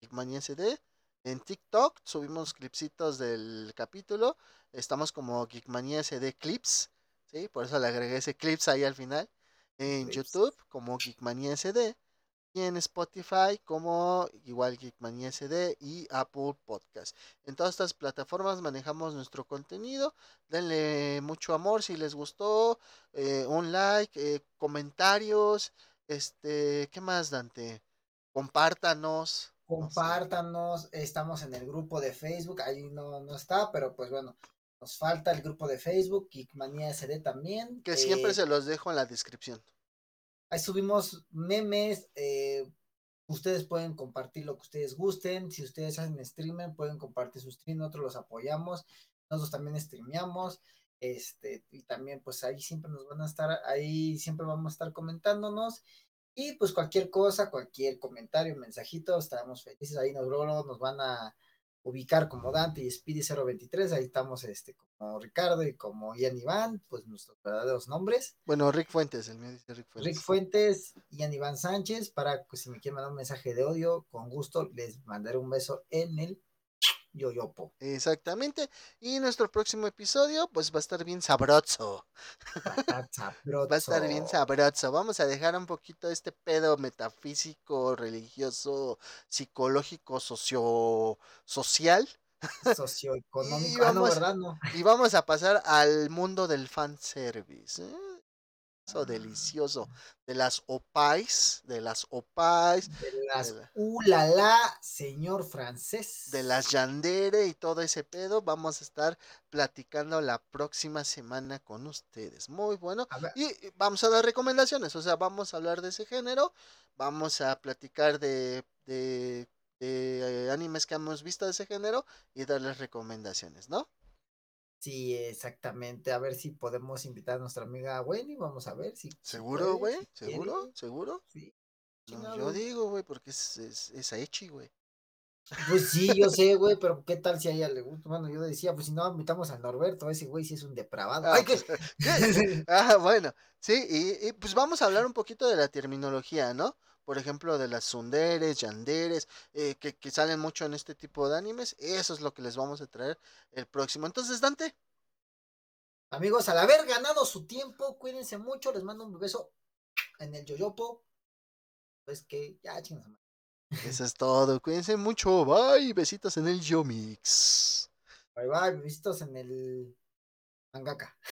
Geekmania SD, en TikTok, subimos clipsitos del capítulo, estamos como Geekmania SD Clips, ¿sí? Por eso le agregué ese clips ahí al final. En Clips. YouTube como Geekmania SD y en Spotify como igual Geekmania SD y Apple Podcast. En todas estas plataformas manejamos nuestro contenido. Denle mucho amor si les gustó, eh, un like, eh, comentarios, este, ¿qué más, Dante? Compártanos. Compártanos, estamos en el grupo de Facebook, ahí no, no está, pero pues bueno, nos falta el grupo de Facebook, Geekmania SD también. Que siempre eh, se los dejo en la descripción. Ahí subimos memes, eh, ustedes pueden compartir lo que ustedes gusten, si ustedes hacen streamer pueden compartir su stream, nosotros los apoyamos, nosotros también streameamos, este, y también pues ahí siempre nos van a estar, ahí siempre vamos a estar comentándonos, y pues cualquier cosa, cualquier comentario, mensajito, estaremos felices, ahí nos, nos van a ubicar como Dante y Speedy 023, ahí estamos este, como Ricardo y como Ian Iván, pues nuestros verdaderos nombres. Bueno, Rick Fuentes, el mío dice Rick Fuentes. Rick Fuentes, Ian Iván Sánchez, para que si me quieren mandar un mensaje de odio, con gusto les mandaré un beso en el yoyopo. Exactamente. Y nuestro próximo episodio, pues va a estar bien sabroso. [laughs] Va a estar bien sabroso. Vamos a dejar un poquito este pedo metafísico, religioso, psicológico, socio social. Socioeconómico. Y Ah, no, vamos- ¿verdad? No. Y vamos a pasar al mundo del fanservice. ¿eh? Eso delicioso. De las opais, de las opais, De las de la- ulala, señor francés. de las yandere y todo ese pedo. Vamos a estar platicando la próxima semana con ustedes. Muy bueno. Y vamos a dar recomendaciones, o sea, vamos a hablar de ese género, vamos a platicar de, de, de, eh, animes que hemos visto de ese género y darles recomendaciones, ¿no? Sí, exactamente. A ver si podemos invitar a nuestra amiga Wendy. Vamos a ver si. ¿Seguro, güey? si quiere. ¿Seguro? ¿Seguro? Sí. No, yo digo, güey, porque es, es, es güey. Pues sí, yo sé, güey, pero ¿qué tal si a ella le gusta? Bueno, yo decía, pues si no invitamos al Norberto, ese güey sí es un depravado. Ah, Ay, ¿qué? pues, ¿qué? [laughs] Ah, bueno, sí, y, y, pues vamos a hablar un poquito de la terminología, ¿no? Por ejemplo, de las sunderes, yanderes, eh, que, que salen mucho en este tipo de animes. Eso es lo que les vamos a traer el próximo. Entonces, Dante, Amigos, al haber ganado su tiempo, cuídense mucho, les mando un beso en el yoyopo. Pues que ya chingas. eso es todo. Cuídense mucho. Bye. Besitos en el Yomix. Bye bye, besitos en el mangaka.